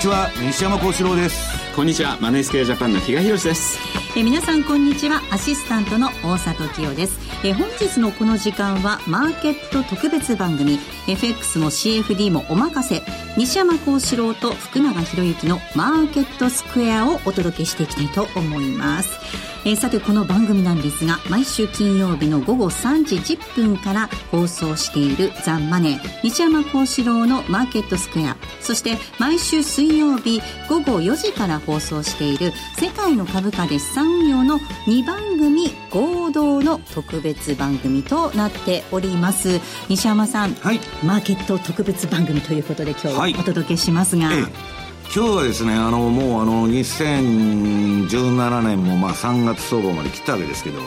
ちは西山幸四郎です。こんにちはマネースクエアジャパンの比嘉宏です。え皆さんこんにちはアシスタントの大里清です。え本日のこの時間はマーケット特別番組 FX も CFD もお任せ西山幸四郎と福永博之のマーケットスクエアをお届けしていきたいと思いますえー、さてこの番組なんですが毎週金曜日の午後3時10分から放送しているザ・マネー西山幸四郎のマーケットスクエアそして毎週水曜日午後4時から放送している世界の株価で資産運用の2番組合同の特別番組となっております。西山さん、はい、マーケット特別番組ということで今日はお届けしますが、はいええ今日はですねあのもうあの2017年もまあ3月相場まで来たわけですけど、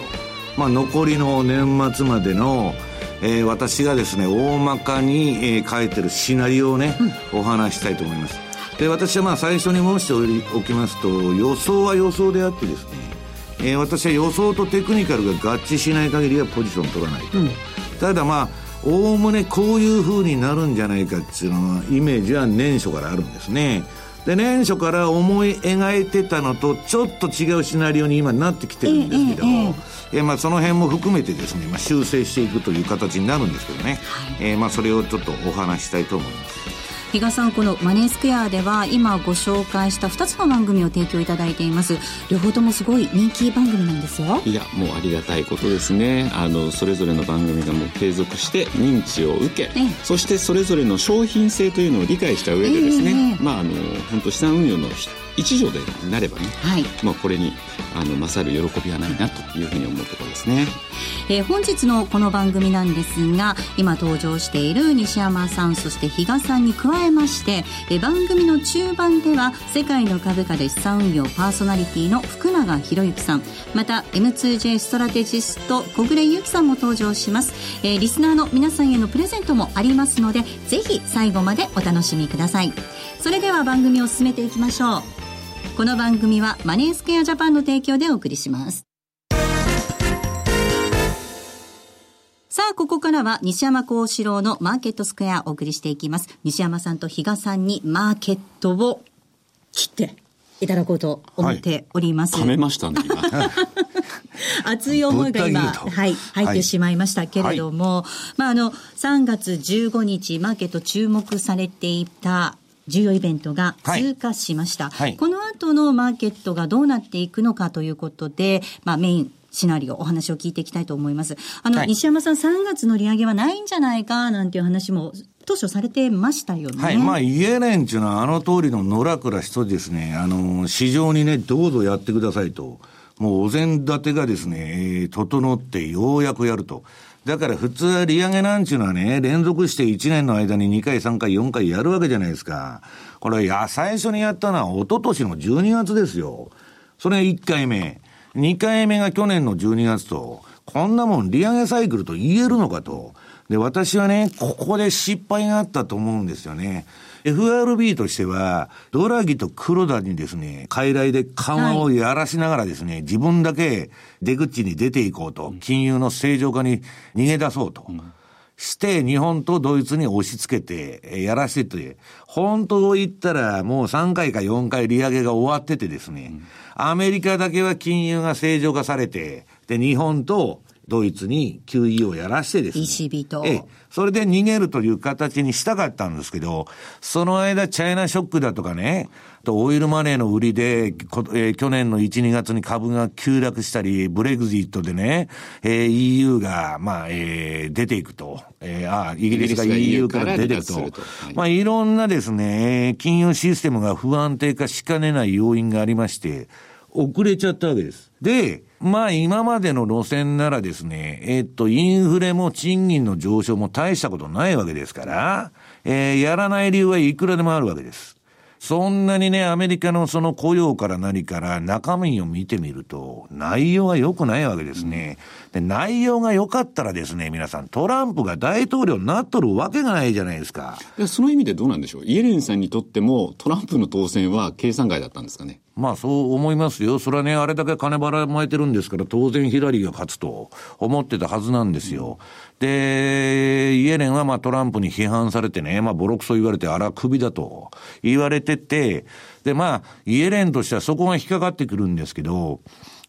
まあ、残りの年末までの、えー、私がですね大まかに、えー、書いてるシナリオをね、うん、お話したいと思います。で私はまあ最初に申しておきますと予想は予想であってですね、えー、私は予想とテクニカルが合致しない限りはポジション取らないと、うん、ただまあおおむねこういうふうになるんじゃないかっていうのはイメージは年初からあるんですねで年初から思い描いてたのとちょっと違うシナリオに今なってきてるんですけど、えまあ、その辺も含めてですね、まあ、修正していくという形になるんですけどね、はい、えー、まあ、それをちょっとお話したいと思います。比嘉さんこのマネースクエアでは今ご紹介した2つの番組を提供いただいています。両方ともすごい人気番組なんですよ。いやもうありがたいことですね。あのそれぞれの番組がもう継続して認知を受け、そしてそれぞれの商品性というのを理解した上でですね、まああの本当資産運用の一助でなればね、はい、まあこれにあの勝る喜びはないなというふうに思うところですね。えー、本日のこの番組なんですが今登場している西山さんそして比嘉さんに加えまして、えー、番組の中盤では世界の株価で資産運用パーソナリティの福永博之さんまた M2J ストラテジスト小暮ゆきさんも登場します、えー、リスナーの皆さんへのプレゼントもありますのでぜひ最後までお楽しみください。それでは番組を進めていきましょうこの番組はマネースクエアジャパンの提供でお送りしますさあ、ここからは西山幸四郎のマーケットスクエアをお送りしていきます。西山さんと比嘉さんにマーケットを切っていただこうと思っております。はい、めましたね、今。熱い思いが今、はい、入ってしまいましたけれども、はい、まあ、あの、3月15日、マーケット注目されていた重要イベントが通過しました。はい、この後のマーケットがどうなっていくのかということで、まあ、メイン、シナリオ、お話を聞いていきたいと思います。あの、はい、西山さん、3月の利上げはないんじゃないか、なんていう話も、当初されてましたよね。はい。まあ、イエレンっていうのは、あの通りの野良ら人ですね、あの、市場にね、どうぞやってくださいと。もうお膳立てがですね、整ってようやくやると。だから普通は利上げなんちゅうのはね、連続して1年の間に2回、3回、4回やるわけじゃないですか。これ、や、最初にやったのは一昨年の12月ですよ。それ1回目。2回目が去年の12月と、こんなもん利上げサイクルと言えるのかと。で、私はね、ここで失敗があったと思うんですよね。FRB としては、ドラギと黒田にですね、傀儡で緩和をやらしながらですね、はい、自分だけ出口に出ていこうと、金融の正常化に逃げ出そうと。うん。して日本とドイツに押し付けてやらせて、本当を言ったらもう3回か4回利上げが終わっててですね、アメリカだけは金融が正常化されて、で、日本とドイツに QE をやらしてですね。ECB と。ええ。それで逃げるという形にしたかったんですけど、その間、チャイナショックだとかね、とオイルマネーの売りで、えー、去年の1、2月に株が急落したり、ブレグジットでね、えー、EU が、まあ、えー、出ていくと。えー、あ、イギリスが EU から出ていくと。とはい、まあ、いろんなですね、金融システムが不安定化しかねない要因がありまして、遅れちゃったわけです。で、まあ今までの路線ならですね、えっと、インフレも賃金の上昇も大したことないわけですから、えー、やらない理由はいくらでもあるわけです。そんなにね、アメリカのその雇用から何から中身を見てみると、内容が良くないわけですね。で、内容が良かったらですね、皆さん、トランプが大統領になっとるわけがないじゃないですか。その意味でどうなんでしょうイエレンさんにとっても、トランプの当選は計算外だったんですかねまあそう思いますよ。それはね、あれだけ金ばらまいてるんですから、当然ヒラリーが勝つと思ってたはずなんですよ。で、イエレンはまあトランプに批判されてね、まあボロクソ言われて、あら、首だと言われてて、で、まあ、イエレンとしてはそこが引っかかってくるんですけど、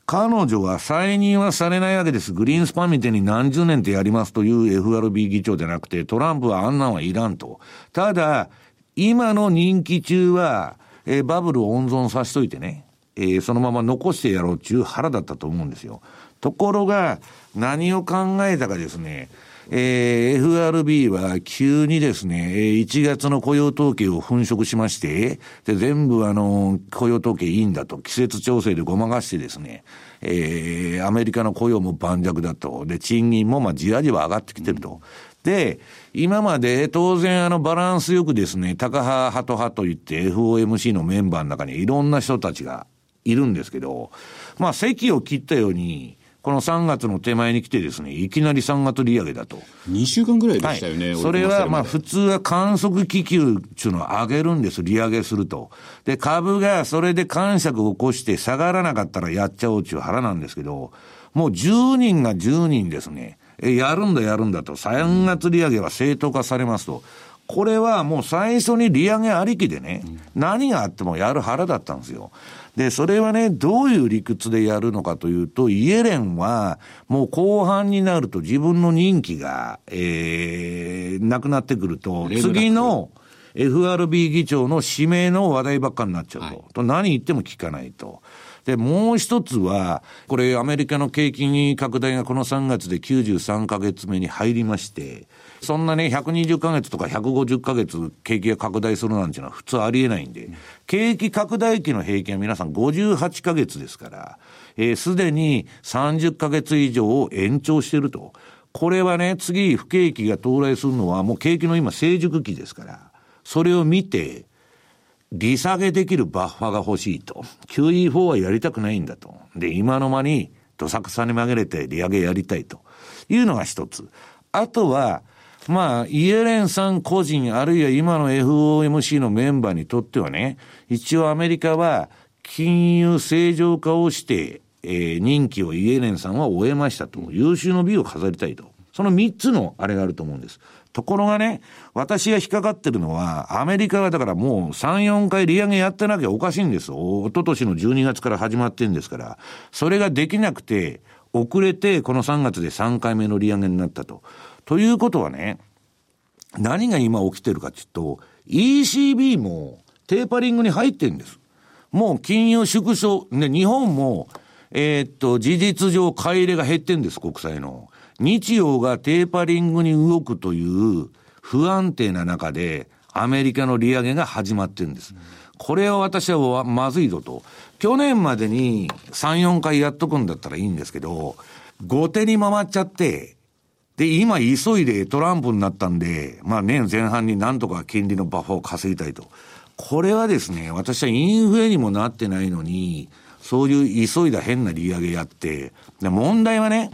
彼女は再任はされないわけです。グリーンスパンみたいに何十年ってやりますという FRB 議長じゃなくて、トランプはあんなんはいらんと。ただ、今の任期中は、えー、バブルを温存させといてね、えー、そのまま残してやろうっていう腹だったと思うんですよ。ところが、何を考えたかですね、えー、FRB は急にですね、1月の雇用統計を粉飾しまして、で、全部あの、雇用統計いいんだと、季節調整でごまかしてですね、えー、アメリカの雇用も盤石だと、で、賃金もまあじわじわ上がってきてると。で、今まで当然あのバランスよくですね、タカ派、ハト派といって FOMC のメンバーの中にいろんな人たちがいるんですけど、まあ席を切ったように、この3月の手前に来てですね、いきなり3月利上げだと。2週間ぐらいでしたよね。はい、それはまあ普通は観測気球っていうのを上げるんです、利上げすると。で、株がそれで感触を起こして下がらなかったらやっちゃおうっていう腹なんですけど、もう10人が10人ですね。え、やるんだやるんだと、3月利上げは正当化されますと。これはもう最初に利上げありきでね、何があってもやる腹だったんですよ。で、それはね、どういう理屈でやるのかというと、イエレンは、もう後半になると自分の任期が、えー、なくなってくると、次の FRB 議長の指名の話題ばっかになっちゃうと。はい、と何言っても聞かないと。で、もう一つは、これアメリカの景気に拡大がこの3月で93ヶ月目に入りまして、そんなね、120ヶ月とか150ヶ月景気が拡大するなんていうのは普通ありえないんで、景気拡大期の平均は皆さん58ヶ月ですから、えー、すでに30ヶ月以上を延長してると。これはね、次不景気が到来するのはもう景気の今成熟期ですから、それを見て、利下げできるバッファが欲しいと。QE4 はやりたくないんだと。で、今の間に、どさくさに曲げれて利上げやりたいというのが一つ。あとは、まあ、イエレンさん個人、あるいは今の FOMC のメンバーにとってはね、一応アメリカは金融正常化をして、えー、任期をイエレンさんは終えましたと。優秀の美を飾りたいと。その三つのあれがあると思うんです。ところがね、私が引っかかってるのは、アメリカがだからもう3、4回利上げやってなきゃおかしいんです。おととしの12月から始まってんですから、それができなくて、遅れてこの3月で3回目の利上げになったと。ということはね、何が今起きてるかっていうと、ECB もテーパリングに入ってんです。もう金融縮小、ね、日本も、えー、っと、事実上買い入れが減ってんです、国債の。日曜がテーパリングに動くという不安定な中で、アメリカの利上げが始まってるんです。これは私はまずいぞと。去年までに3、4回やっとくんだったらいいんですけど、後手に回っちゃって、で、今急いでトランプになったんで、まあ年前半になんとか金利のバッファを稼ぎたいと。これはですね、私はインフレにもなってないのに、そういう急いだ変な利上げやって、で問題はね、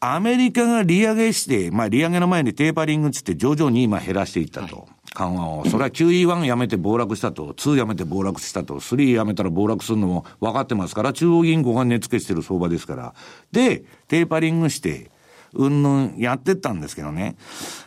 アメリカが利上げして、まあ利上げの前にテーパリングつって徐々に今減らしていったと。はい緩和を。それは QE1 やめて暴落したと、2やめて暴落したと、3やめたら暴落するのも分かってますから、中央銀行が値付けしてる相場ですから。で、テーパリングして、うんぬんやってったんですけどね。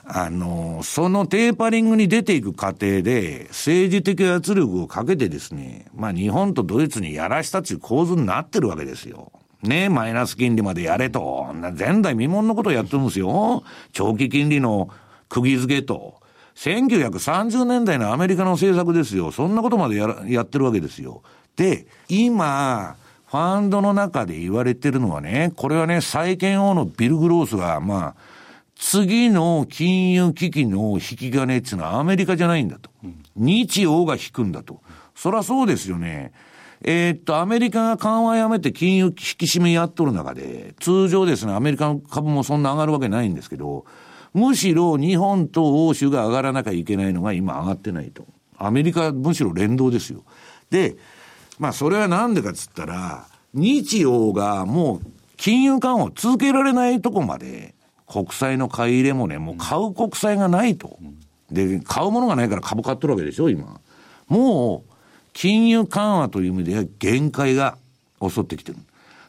あの、そのテーパリングに出ていく過程で、政治的圧力をかけてですね、まあ日本とドイツにやらしたっていう構図になってるわけですよ。ね、マイナス金利までやれと。前代未聞のことをやってるんですよ。長期金利の釘付けと。1930年代のアメリカの政策ですよ。そんなことまでややってるわけですよ。で、今、ファンドの中で言われてるのはね、これはね、債券王のビル・グロースが、まあ、次の金融危機の引き金っていうのはアメリカじゃないんだと。日欧が引くんだと。そりゃそうですよね。えー、っと、アメリカが緩和やめて金融引き締めやっとる中で、通常ですね、アメリカの株もそんな上がるわけないんですけど、むしろ日本と欧州が上がらなきゃいけないのが今上がってないと。アメリカむしろ連動ですよ。で、まあそれはなんでかっつったら、日欧がもう金融緩和を続けられないとこまで、国債の買い入れもね、もう買う国債がないと。で、買うものがないから株買っとるわけでしょ、今。もう、金融緩和という意味では限界が襲ってきてる。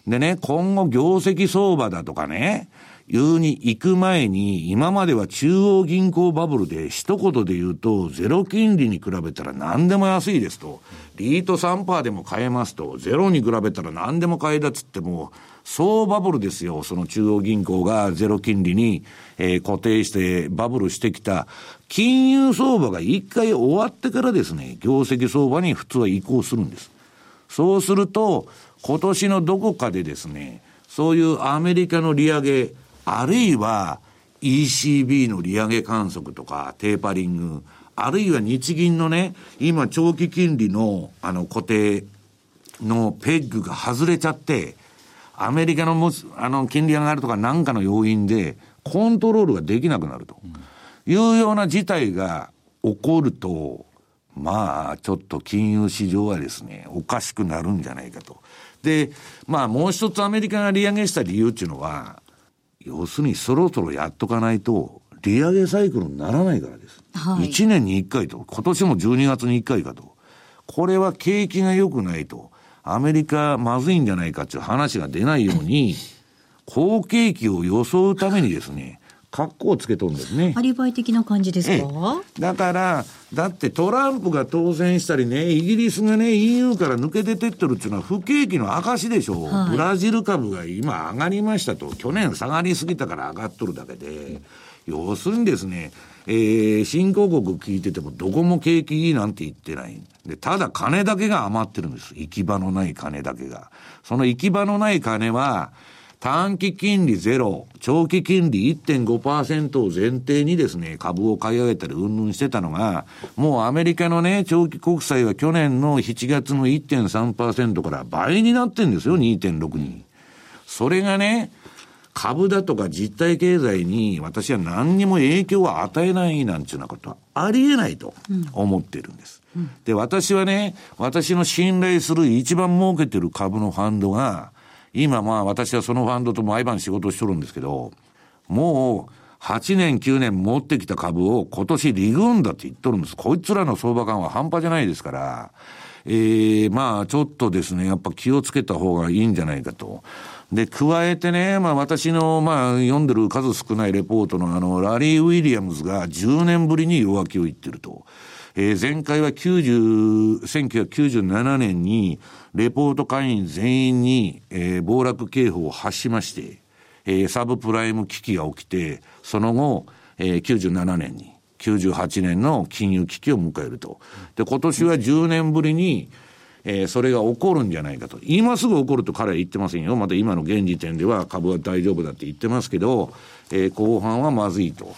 でね、今後業績相場だとかね、言うに行く前に、今までは中央銀行バブルで一言で言うと、ゼロ金利に比べたら何でも安いですと。リート3%でも買えますと。ゼロに比べたら何でも買えだっつっても、そうバブルですよ。その中央銀行がゼロ金利に、えー、固定してバブルしてきた。金融相場が一回終わってからですね、業績相場に普通は移行するんです。そうすると、今年のどこかでですね、そういうアメリカの利上げ、あるいは ECB の利上げ観測とかテーパリング、あるいは日銀のね、今長期金利のあの固定のペッグが外れちゃって、アメリカのもあの金利上がるとかなんかの要因でコントロールができなくなるというような事態が起こると、まあ、ちょっと金融市場はですね、おかしくなるんじゃないかと。で、まあもう一つアメリカが利上げした理由っていうのは、要するにそろそろやっとかないと、利上げサイクルにならないからです。はい、1年に1回と、今年も12月に1回かと。これは景気が良くないと、アメリカまずいんじゃないかっていう話が出ないように、好景気を装うためにですね、格好をつけとるんですね。アリバイ的な感じですか？だから、だってトランプが当選したりね、イギリスがね、EU から抜け出てってるっていうのは不景気の証でしょう、はい、ブラジル株が今上がりましたと。去年下がりすぎたから上がっとるだけで。要するにですね、えー、新興国聞いててもどこも景気いいなんて言ってない。で、ただ金だけが余ってるんです。行き場のない金だけが。その行き場のない金は、短期金利ゼロ、長期金利1.5%を前提にですね、株を買い上げたりうんぬんしてたのが、もうアメリカのね、長期国債は去年の7月の1.3%から倍になってんですよ、2.6に。それがね、株だとか実体経済に私は何にも影響を与えないなんていうようなことはありえないと思ってるんです。うん、で、私はね、私の信頼する一番儲けてる株のファンドが、今まあ私はそのファンドと毎晩仕事しとるんですけど、もう8年9年持ってきた株を今年利軍だって言っとるんです。こいつらの相場感は半端じゃないですから、ええー、まあちょっとですね、やっぱ気をつけた方がいいんじゃないかと。で、加えてね、まあ私の、まあ読んでる数少ないレポートのあの、ラリー・ウィリアムズが10年ぶりに弱気を言ってると。えー、前回は90、1997年に、レポート会員全員に、えー、暴落警報を発しまして、えー、サブプライム危機が起きて、その後、えー、97年に、98年の金融危機を迎えると。で、今年は10年ぶりに、えー、それが起こるんじゃないかと。今すぐ起こると彼は言ってませんよ。また今の現時点では株は大丈夫だって言ってますけど、えー、後半はまずいと。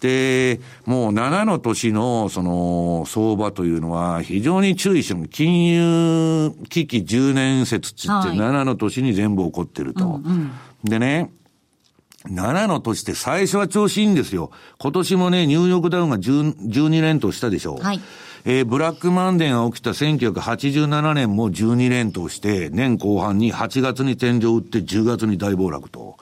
で、もう7の年のその相場というのは非常に注意してる。金融危機10年説って言って7の年に全部起こってると。うんうん、でね、7の年って最初は調子いいんですよ。今年もね、ニューヨークダウンが12連投したでしょう。はい。えー、ブラックマンデーが起きた1987年も12連投して、年後半に8月に天井を打って10月に大暴落と。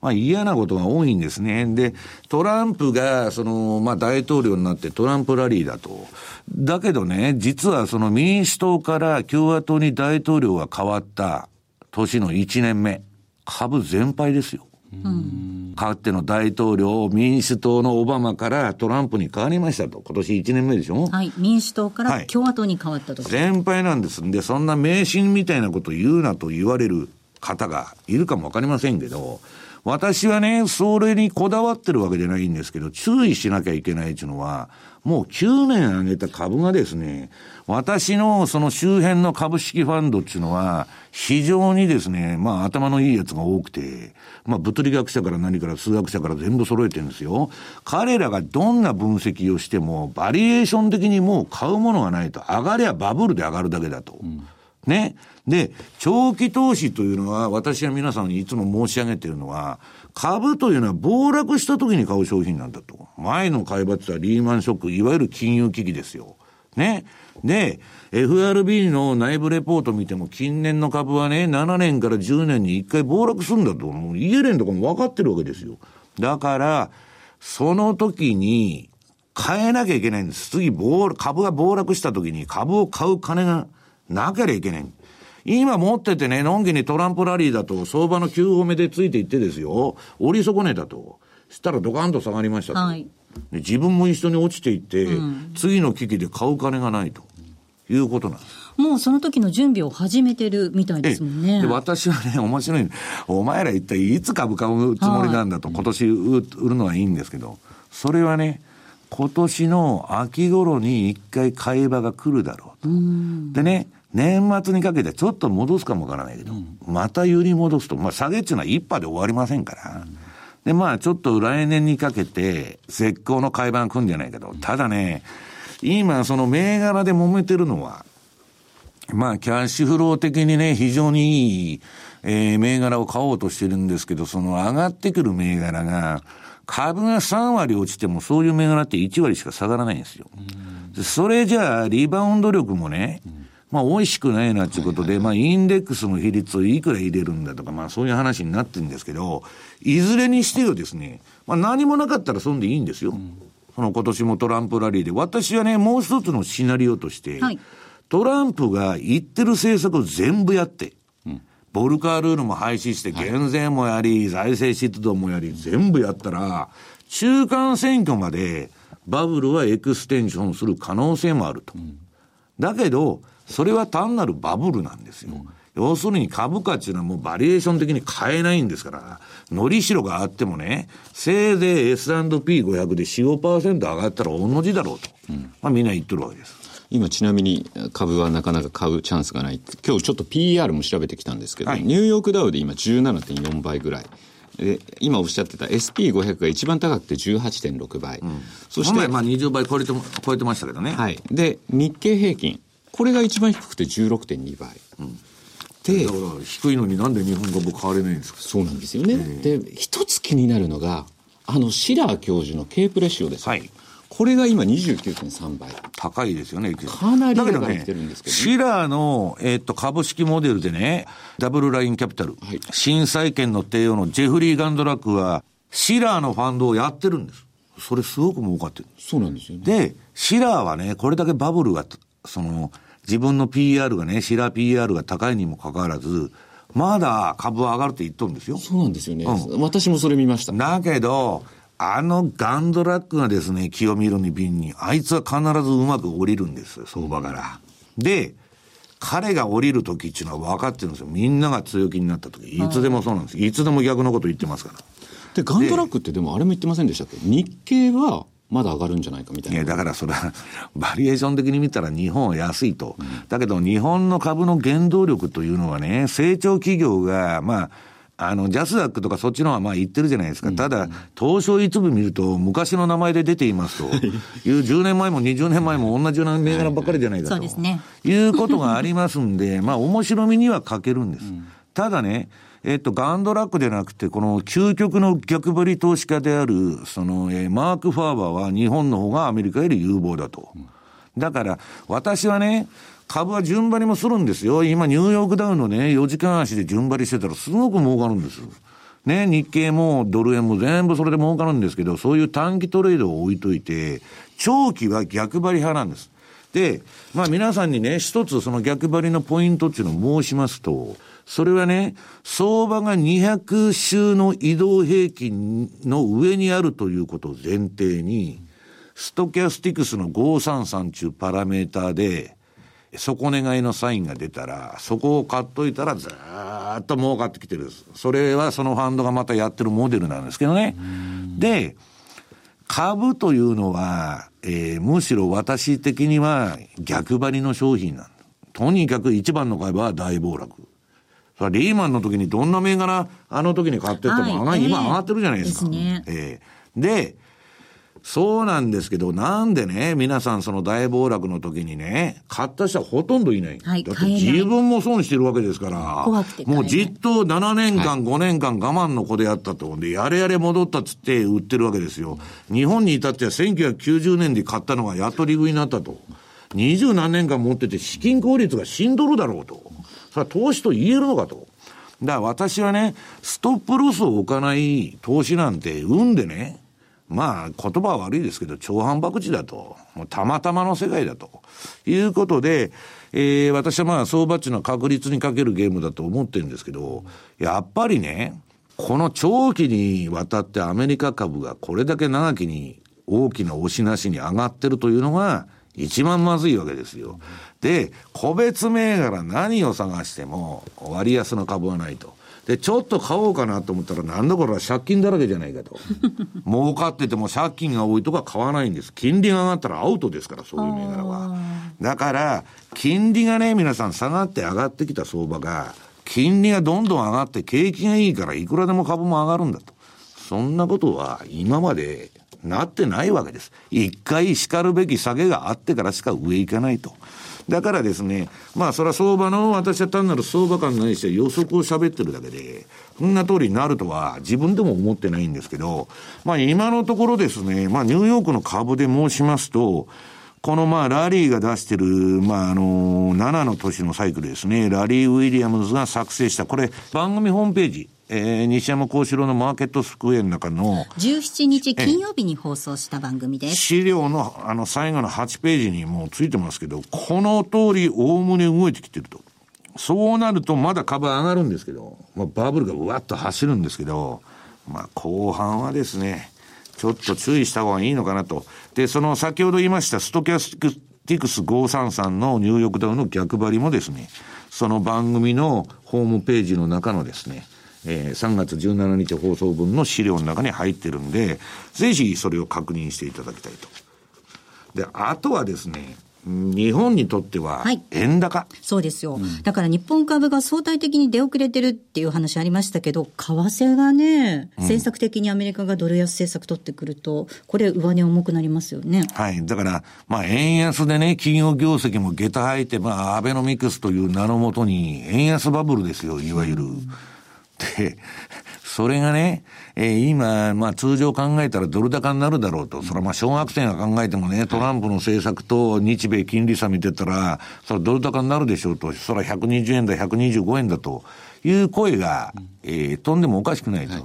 まあ嫌なことが多いんですね。で、トランプが、その、まあ大統領になってトランプラリーだと。だけどね、実はその民主党から共和党に大統領が変わった年の1年目、株全敗ですよ。うん、かつての大統領、民主党のオバマからトランプに変わりましたと。今年1年目でしょ？はい。民主党から共和党に変わったと、はい、全敗なんです。んで、そんな迷信みたいなことを言うなと言われる方がいるかもわかりませんけど、私はね、それにこだわってるわけじゃないんですけど、注意しなきゃいけないっていうのは、もう9年上げた株がですね、私のその周辺の株式ファンドっていうのは、非常にですね、まあ頭のいいやつが多くて、まあ物理学者から何から数学者から全部揃えてるんですよ。彼らがどんな分析をしても、バリエーション的にもう買うものがないと、上がりゃバブルで上がるだけだと。うんね。で、長期投資というのは、私は皆さんにいつも申し上げているのは、株というのは暴落した時に買う商品なんだと。前の買い場ってリーマンショック、いわゆる金融危機ですよ。ね。で、FRB の内部レポート見ても、近年の株はね、7年から10年に1回暴落するんだと。もうイエレンとかも分かってるわけですよ。だから、その時に、買えなきゃいけないんです。次、株が暴落した時に株を買う金がなければいけない。今持っててね、のんきにトランプラリーだと、相場の9歩目でついていってですよ、折り損ねたと。したらドカンと下がりましたと。はい、自分も一緒に落ちていって、うん、次の危機で買う金がないということなんです。もうその時の準備を始めてるみたいですもんね。で私はね、面白い。お前ら一体いつ株買うつもりなんだと、はい、今年売るのはいいんですけど、それはね、今年の秋頃に一回買い場が来るだろうと。うでね、年末にかけてちょっと戻すかもわからないけど、うん、また揺り戻すと、まあ下げっていうのは一波で終わりませんから、うん、で、まあちょっと来年にかけて絶好の買い場が来るんじゃないけど、ただね、今その銘柄で揉めてるのは、まあキャッシュフロー的にね、非常にいい、えー、銘柄を買おうとしてるんですけど、その上がってくる銘柄が、株が3割落ちてもそういう銘柄って1割しか下がらないんですよ。それじゃあ、リバウンド力もね、まあ、美味しくないなっていうことで、まあ、インデックスの比率をいくら入れるんだとか、まあ、そういう話になってるんですけど、いずれにしてよですね、まあ、何もなかったらそんでいいんですよ。その今年もトランプラリーで。私はね、もう一つのシナリオとして、はい、トランプが言ってる政策を全部やって、ボルカールールも廃止して、減税もやり、財政出動もやり、全部やったら、中間選挙までバブルはエクステンションする可能性もあると。だけど、それは単なるバブルなんですよ。要するに株価っていうのはもうバリエーション的に買えないんですから、のりしろがあってもね、せいぜい S&P500 で4、5%上がったら同じだろうと。うん、まあみんな言ってるわけです。今ちなみに株はなかなか買うチャンスがない。今日ちょっと PER も調べてきたんですけど、はい、ニューヨークダウで今17.4倍ぐらい。で今おっしゃってた SP500 が一番高くて18.6倍。うん、そして、まあ20倍超えて超えてましたけどね。はい。で、日経平均。これが一番低くて16.2倍。うんで、だから低いのになんで日本株買われないんですか？そうなんですよね。で、一つ気になるのが、あの、シラー教授の K プレシオです。はい。これが今29.3倍。高いですよね。かなり上がってるんですけど、ね、シラーの、えー、っと、株式モデルでね、ダブルラインキャピタル、はい、新債権の帝王のジェフリー・ガンドラックは、シラーのファンドをやってるんです。それすごく儲かってる。そうなんですよね。で、シラーはね、これだけバブルが、その、自分の PR がね、シラー PR が高いにもかかわらず、まだ株は上がるって言っとるんですよ。そうなんですよね。うん、私もそれ見ました。だけど、あのガンドラックがですね、清見色に瓶に、あいつは必ずうまく降りるんですよ、相場から。で、彼が降りる時っていうのは分かってるんですよ。みんなが強気になった時。いつでもそうなんです。いつでも逆のこと言ってますから。で、ガンドラックってでもあれも言ってませんでしたっけ？日経はまだ上がるんじゃないかみたいな。いや、だからそれは、バリエーション的に見たら日本は安いと。うん、だけど日本の株の原動力というのはね、成長企業が、まあ、あの、ジャスダックとかそっちの方はまあ言ってるじゃないですか。ただ、東証一部見ると、昔の名前で出ていますと、いう10年前も20年前も同じような銘柄ばっかりじゃないかと。そうですね。いうことがありますんで、まあ面白みには欠けるんです。ただね、えっと、ガンドラックでなくて、この究極の逆張り投資家である、その、えー、マーク・ファーバーは日本の方がアメリカより有望だと。だから、私はね、株は順張りもするんですよ。今、ニューヨークダウンのね、4時間足で順張りしてたらすごく儲かるんです。ね、日経もドル円も全部それで儲かるんですけど、そういう短期トレードを置いといて、長期は逆張り派なんです。で、まあ皆さんにね、一つその逆張りのポイントっていうのを申しますと、それはね、相場が200週の移動平均の上にあるということを前提に、ストキャスティクスの533中パラメーターで、底願いのサインが出たら、そこを買っといたらずーっと儲かってきてる。それはそのファンドがまたやってるモデルなんですけどね。で、株というのは、えー、むしろ私的には逆張りの商品なんとにかく一番の買い場は大暴落。リーマンの時にどんな銘柄、あの時に買ってっても、はい、今上がってるじゃないですか。ですね。えー、で、そうなんですけど、なんでね、皆さんその大暴落の時にね、買った人はほとんどいない。はい、だって自分も損してるわけですから、もうじっと7年間、はい、5年間我慢の子でやったと。で、やれやれ戻ったっつって売ってるわけですよ。日本に至っては1990年で買ったのがやっと利食いになったと。二十何年間持ってて資金効率が死んどるだろうと。それは投資と言えるのかと。だから私はね、ストップロスを置かない投資なんて、運でね、まあ、言葉は悪いですけど、超反博打だと。もうたまたまの世界だと。いうことで、えー、私はまあ、相場っていうの確率にかけるゲームだと思ってるんですけど、やっぱりね、この長期にわたってアメリカ株がこれだけ長きに大きな押しなしに上がってるというのが、一番まずいわけですよ。で、個別銘柄何を探しても割安の株はないと。で、ちょっと買おうかなと思ったら、なんだこれは借金だらけじゃないかと。儲かってても借金が多いとか買わないんです。金利が上がったらアウトですから、そういう銘柄は。だから、金利がね、皆さん下がって上がってきた相場が、金利がどんどん上がって景気がいいからいくらでも株も上がるんだと。そんなことは今までなってないわけです。一回叱るべき下げがあってからしか上行かないと。だからですね、まあそれは相場の、私は単なる相場感ないし予測を喋ってるだけで、そんな通りになるとは自分でも思ってないんですけど、まあ今のところですね、まあニューヨークの株で申しますと、このまあラリーが出してる、まああの、7の年のサイクルですね、ラリー・ウィリアムズが作成した、これ番組ホームページ、えー、西山幸四郎のマーケットスクエアの中の17日金曜日に放送した番組です。資料のあの最後の8ページにもうついてますけどこの通りおおむね動いてきてると。そうなるとまだ株上がるんですけど、まあ、バブルがうわっと走るんですけど、まあ、後半はですねちょっと注意した方がいいのかなと。でその先ほど言いましたストキャスティクス533のニューヨークダウの逆張りもですねその番組のホームページの中のですねえー、3月17日放送分の資料の中に入ってるんで、ぜひそれを確認していただきたいと。で、あとはですね、日本にとっては円高、はい、そうですよ、うん、だから日本株が相対的に出遅れてるっていう話ありましたけど、為替がね、政策的にアメリカがドル安政策取ってくると、これ、上値重くなりますよね。はい、だから、まあ、円安でね、企業業績も下駄履いて、まあ、アベノミクスという名のもとに、円安バブルですよ、いわゆる。うん。で、それがね、えー、今、まあ通常考えたらドル高になるだろうと。それはまあ小学生が考えてもね、トランプの政策と日米金利差見てたら、それはドル高になるでしょうと。それは120円だ、125円だという声が、えー、飛んでもおかしくないと。はい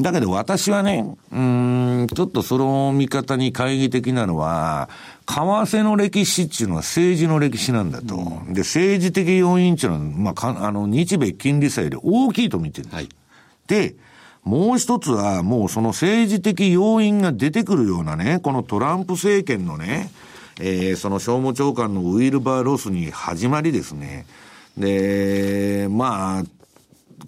だけど私はね、うん、ちょっとその見方に懐疑的なのは、為替の歴史っていうのは政治の歴史なんだと。うん、で、政治的要因っていうのは、まあ、かあの、日米金利差より大きいと見てるんです。はい、で、もう一つは、もうその政治的要因が出てくるようなね、このトランプ政権のね、えー、その商務長官のウィルバー・ロスに始まりですね、で、まあ、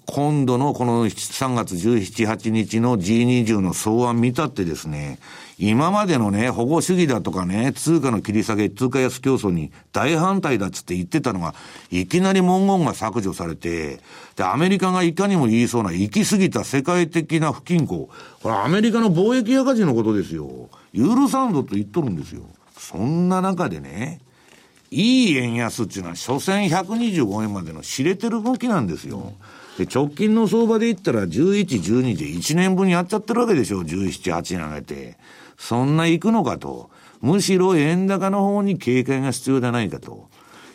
今度のこの3月17、8日の G20 の草案見たってですね、今までのね、保護主義だとかね、通貨の切り下げ、通貨安競争に大反対だっつって言ってたのが、いきなり文言が削除されて、で、アメリカがいかにも言いそうな行き過ぎた世界的な不均衡。これアメリカの貿易赤字のことですよ。許さんぞと言っとるんですよ。そんな中でね、いい円安っていうのは、所詮125円までの知れてる動きなんですよ。うんで、直近の相場で言ったら11、12で1年分やっちゃってるわけでしょ、17、8年上げて。そんな行くのかと。むしろ円高の方に警戒が必要じゃないかと。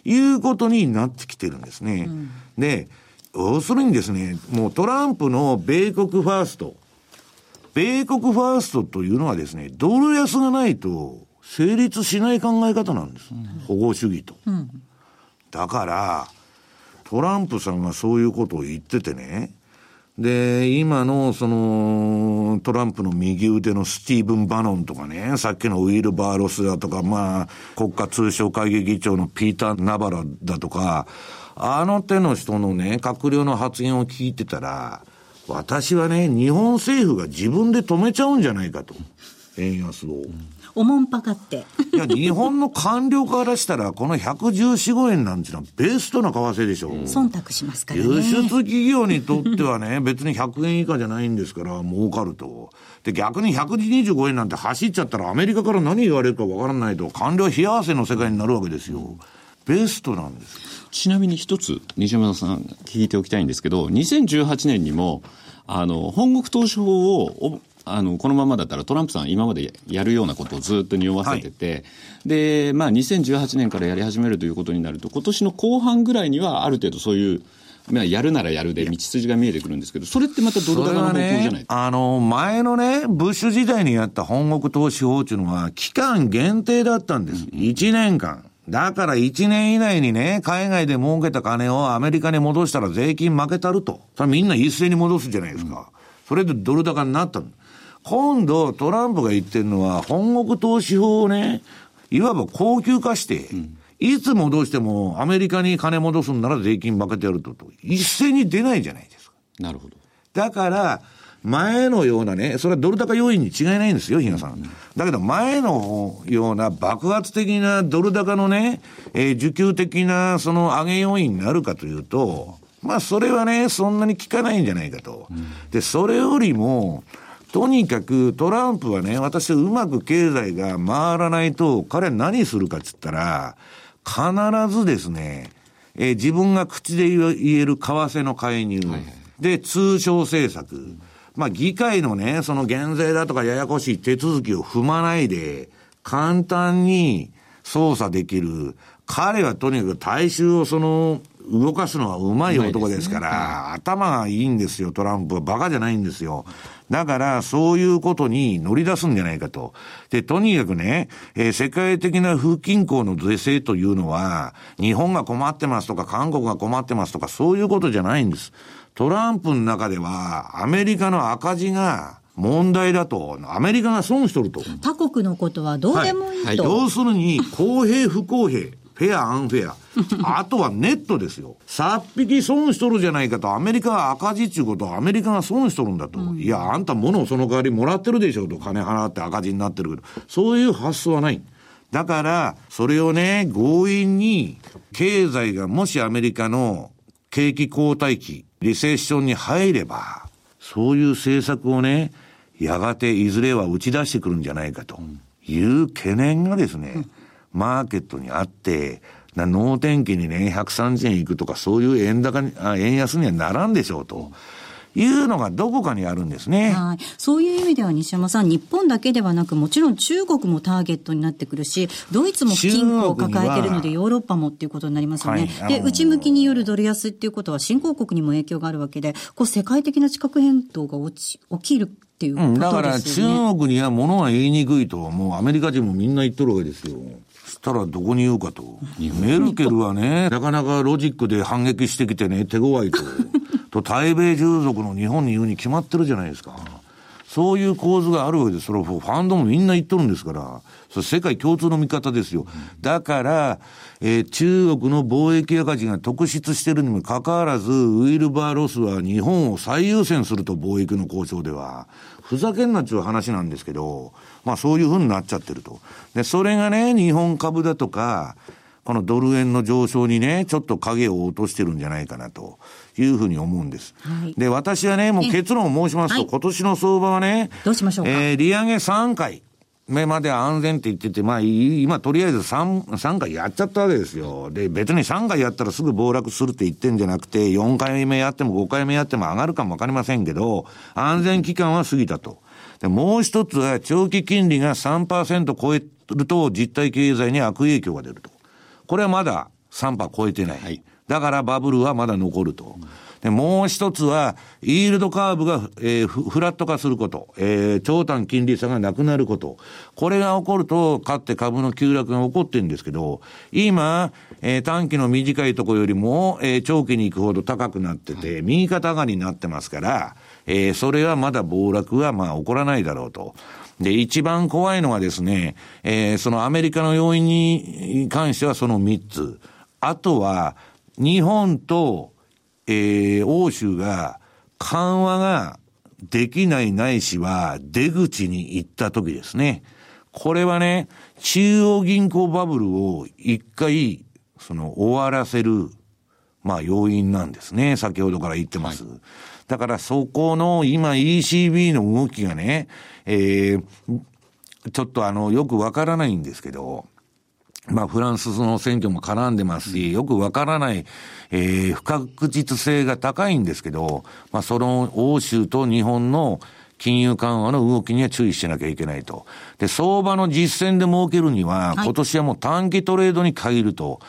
いうことになってきてるんですね。うん、で、要するにですね、もうトランプの米国ファースト。米国ファーストというのはですね、ドル安がないと成立しない考え方なんです。うん、保護主義と。うん、だから、トランプさんがそういうことを言っててね、で、今の、その、トランプの右腕のスティーブン・バノンとかね、さっきのウィル・バーロスだとか、まあ、国家通商会議議長のピーター・ナバラだとか、あの手の人のね、閣僚の発言を聞いてたら、私はね、日本政府が自分で止めちゃうんじゃないかと。円安を。おもんぱかって。いや、日本の官僚からしたら、この114、5円なんていうのはベストな為替でしょ。忖度しますからね。輸出企業にとってはね、別に100円以下じゃないんですから、儲かると。で、逆に125円なんて走っちゃったら、アメリカから何言われるかわからないと、官僚冷や汗の世界になるわけですよ。ベストなんです。ちなみに一つ、西山さん聞いておきたいんですけど、2018年にも、あの、本国投資法をあの、このままだったらトランプさん今までやるようなことをずっと匂わせてて、はい、で、まあ2018年からやり始めるということになると、今年の後半ぐらいにはある程度そういう、まあ、やるならやるで道筋が見えてくるんですけど、それってまたドル高の方向じゃない？ね、あの、前のね、ブッシュ時代にやった本国投資法っていうのは、期間限定だったんです。うん、1年間。だから1年以内にね、海外で儲けた金をアメリカに戻したら税金負けたると。それみんな一斉に戻すじゃないですか。うん、それでドル高になった今度、トランプが言ってるのは、本国投資法をね、いわば高級化して、うんいつ戻してもアメリカに金戻すんなら税金負けてやるとと、一斉に出ないじゃないですか。なるほど。だから、前のようなね、それはドル高要因に違いないんですよ、比嘉さん。だけど、前のような爆発的なドル高のね、えー、需給的なその上げ要因になるかというと、まあ、それはね、そんなに効かないんじゃないかと。で、それよりも、とにかくトランプはね、私はうまく経済が回らないと、彼は何するかっつったら、必ずですね、えー、自分が口で言える為替の介入、はいはい、で、通商政策、まあ、議会のね、その減税だとかややこしい手続きを踏まないで、簡単に操作できる。彼はとにかく大衆をその、動かすのはうまい男ですから、ね頭がいいんですよ、トランプは。バカじゃないんですよ。だから、そういうことに乗り出すんじゃないかと。で、とにかくね、えー、世界的な不均衡の是正というのは、日本が困ってますとか、韓国が困ってますとか、そういうことじゃないんです。トランプの中では、アメリカの赤字が、問題だと、アメリカが損しとると。他国のことはどうでもいいと。はいはい、要するに、公平不公平。フェア、アンフェア。あとはネットですよ。さっぴき損しとるじゃないかと、アメリカは赤字っていうことはアメリカが損しとるんだと。うん、いや、あんた物をその代わりもらってるでしょと、金払って赤字になってるけど、そういう発想はない。だから、それをね、強引に、経済がもしアメリカの景気後退期、リセッションに入れば、そういう政策をね、やがていずれは打ち出してくるんじゃないかという懸念がですね、うんマーケットにあって、な能天気にね、130円いくとか、そういう円高に、あ円安にはならんでしょうと。いうのがどこかにあるんですね。はい。そういう意味では西山さん、日本だけではなく、もちろん中国もターゲットになってくるし、ドイツも不均衡を抱えているので、ヨーロッパもっていうことになりますよね。はい、で、内向きによるドル安っていうことは、新興国にも影響があるわけで、こう、世界的な地殻変動が起きるっていうことですよね。うん、だから中国には物は言いにくいと、もうアメリカ人もみんな言っとるわけですよ。したらどこに言うかと。メルケルはね、なかなかロジックで反撃してきてね、手強いと。と、対米従属の日本に言うに決まってるじゃないですか。そういう構図があるわけです。それファンドもみんな言っとるんですから。それ世界共通の見方ですよ。だから、えー、中国の貿易赤字が特筆してるにもかかわらず、ウィルバーロスは日本を最優先すると、貿易の交渉では。ふざけんなっちゅう話なんですけど、まあそういうふうになっちゃってると。で、それがね、日本株だとか、このドル円の上昇にね、ちょっと影を落としてるんじゃないかなというふうに思うんです。はい、で、私はね、もう結論を申しますと、はい、今年の相場はね、どうしましょうか？えー、利上げ3回。目まで安全って言ってて、まあ、今とりあえず 3, 3回やっちゃったわけですよ。で、別に3回やったらすぐ暴落するって言ってんじゃなくて、4回目やっても5回目やっても上がるかもわかりませんけど、安全期間は過ぎたと。で、もう一つは長期金利が3%超えると実体経済に悪影響が出ると。これはまだ3%超えてない。はい、だからバブルはまだ残ると。で、もう一つは、イールドカーブが、えー、フラット化すること、えー、長短金利差がなくなること。これが起こると、かって株の急落が起こってるんですけど、今、えー、短期の短いところよりも、えー、長期に行くほど高くなってて、右肩上がりになってますから、えー、それはまだ暴落はまあ起こらないだろうと。で、一番怖いのはですね、えー、そのアメリカの要因に関してはその3つ。あとは、日本と、えー、欧州が緩和ができないないしは出口に行った時ですね。これはね、中央銀行バブルを一回、その終わらせる、まあ要因なんですね。先ほどから言ってます。はいだからそこの今 ECB の動きがね、えー、ちょっとあの、よくわからないんですけど、まあ、フランスの選挙も絡んでますし、よくわからない、えー、不確実性が高いんですけど、まあ、その欧州と日本の金融緩和の動きには注意しなきゃいけないと。で、相場の実践で儲けるには、今年はもう短期トレードに限ると。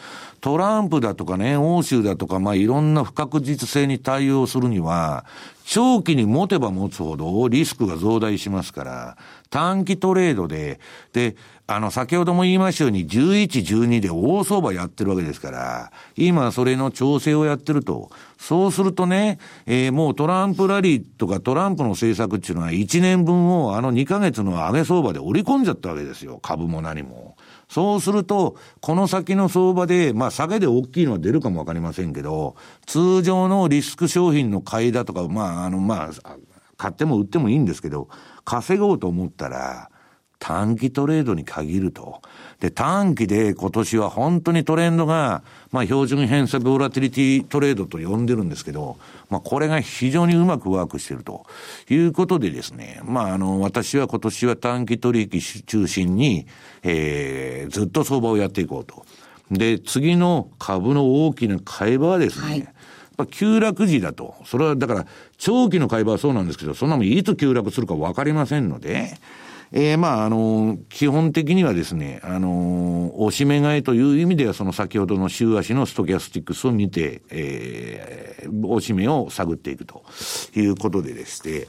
トランプだとかね、欧州だとか、まあいろんな不確実性に対応するには、長期に持てば持つほどリスクが増大しますから、短期トレードで、で、あの、先ほども言いましたように、11、12で大相場やってるわけですから、今それの調整をやってると。そうするとね、えー、もうトランプラリーとかトランプの政策っていうのは1年分をあの2ヶ月の上げ相場で織り込んじゃったわけですよ。株も何も。そうすると、この先の相場で、まあ下げで大きいのは出るかもわかりませんけど、通常のリスク商品の買いだとか、まああの、まあ、買っても売ってもいいんですけど、稼ごうと思ったら、短期トレードに限ると。で、短期で今年は本当にトレンドが、まあ標準偏差ボラティリティトレードと呼んでるんですけど、まあこれが非常にうまくワークしてるということでですね、まああの、私は今年は短期取引中心に、えー、ずっと相場をやっていこうと。で、次の株の大きな買い場はですね、はい急落時だと。それはだから、長期の買い場はそうなんですけど、そんなもんいつ急落するか分かりませんので、えー、まあ、あの、基本的にはですね、あの、おしめ買いという意味では、その先ほどの週足のストキャスティックスを見て、えー、おしめを探っていくということででして、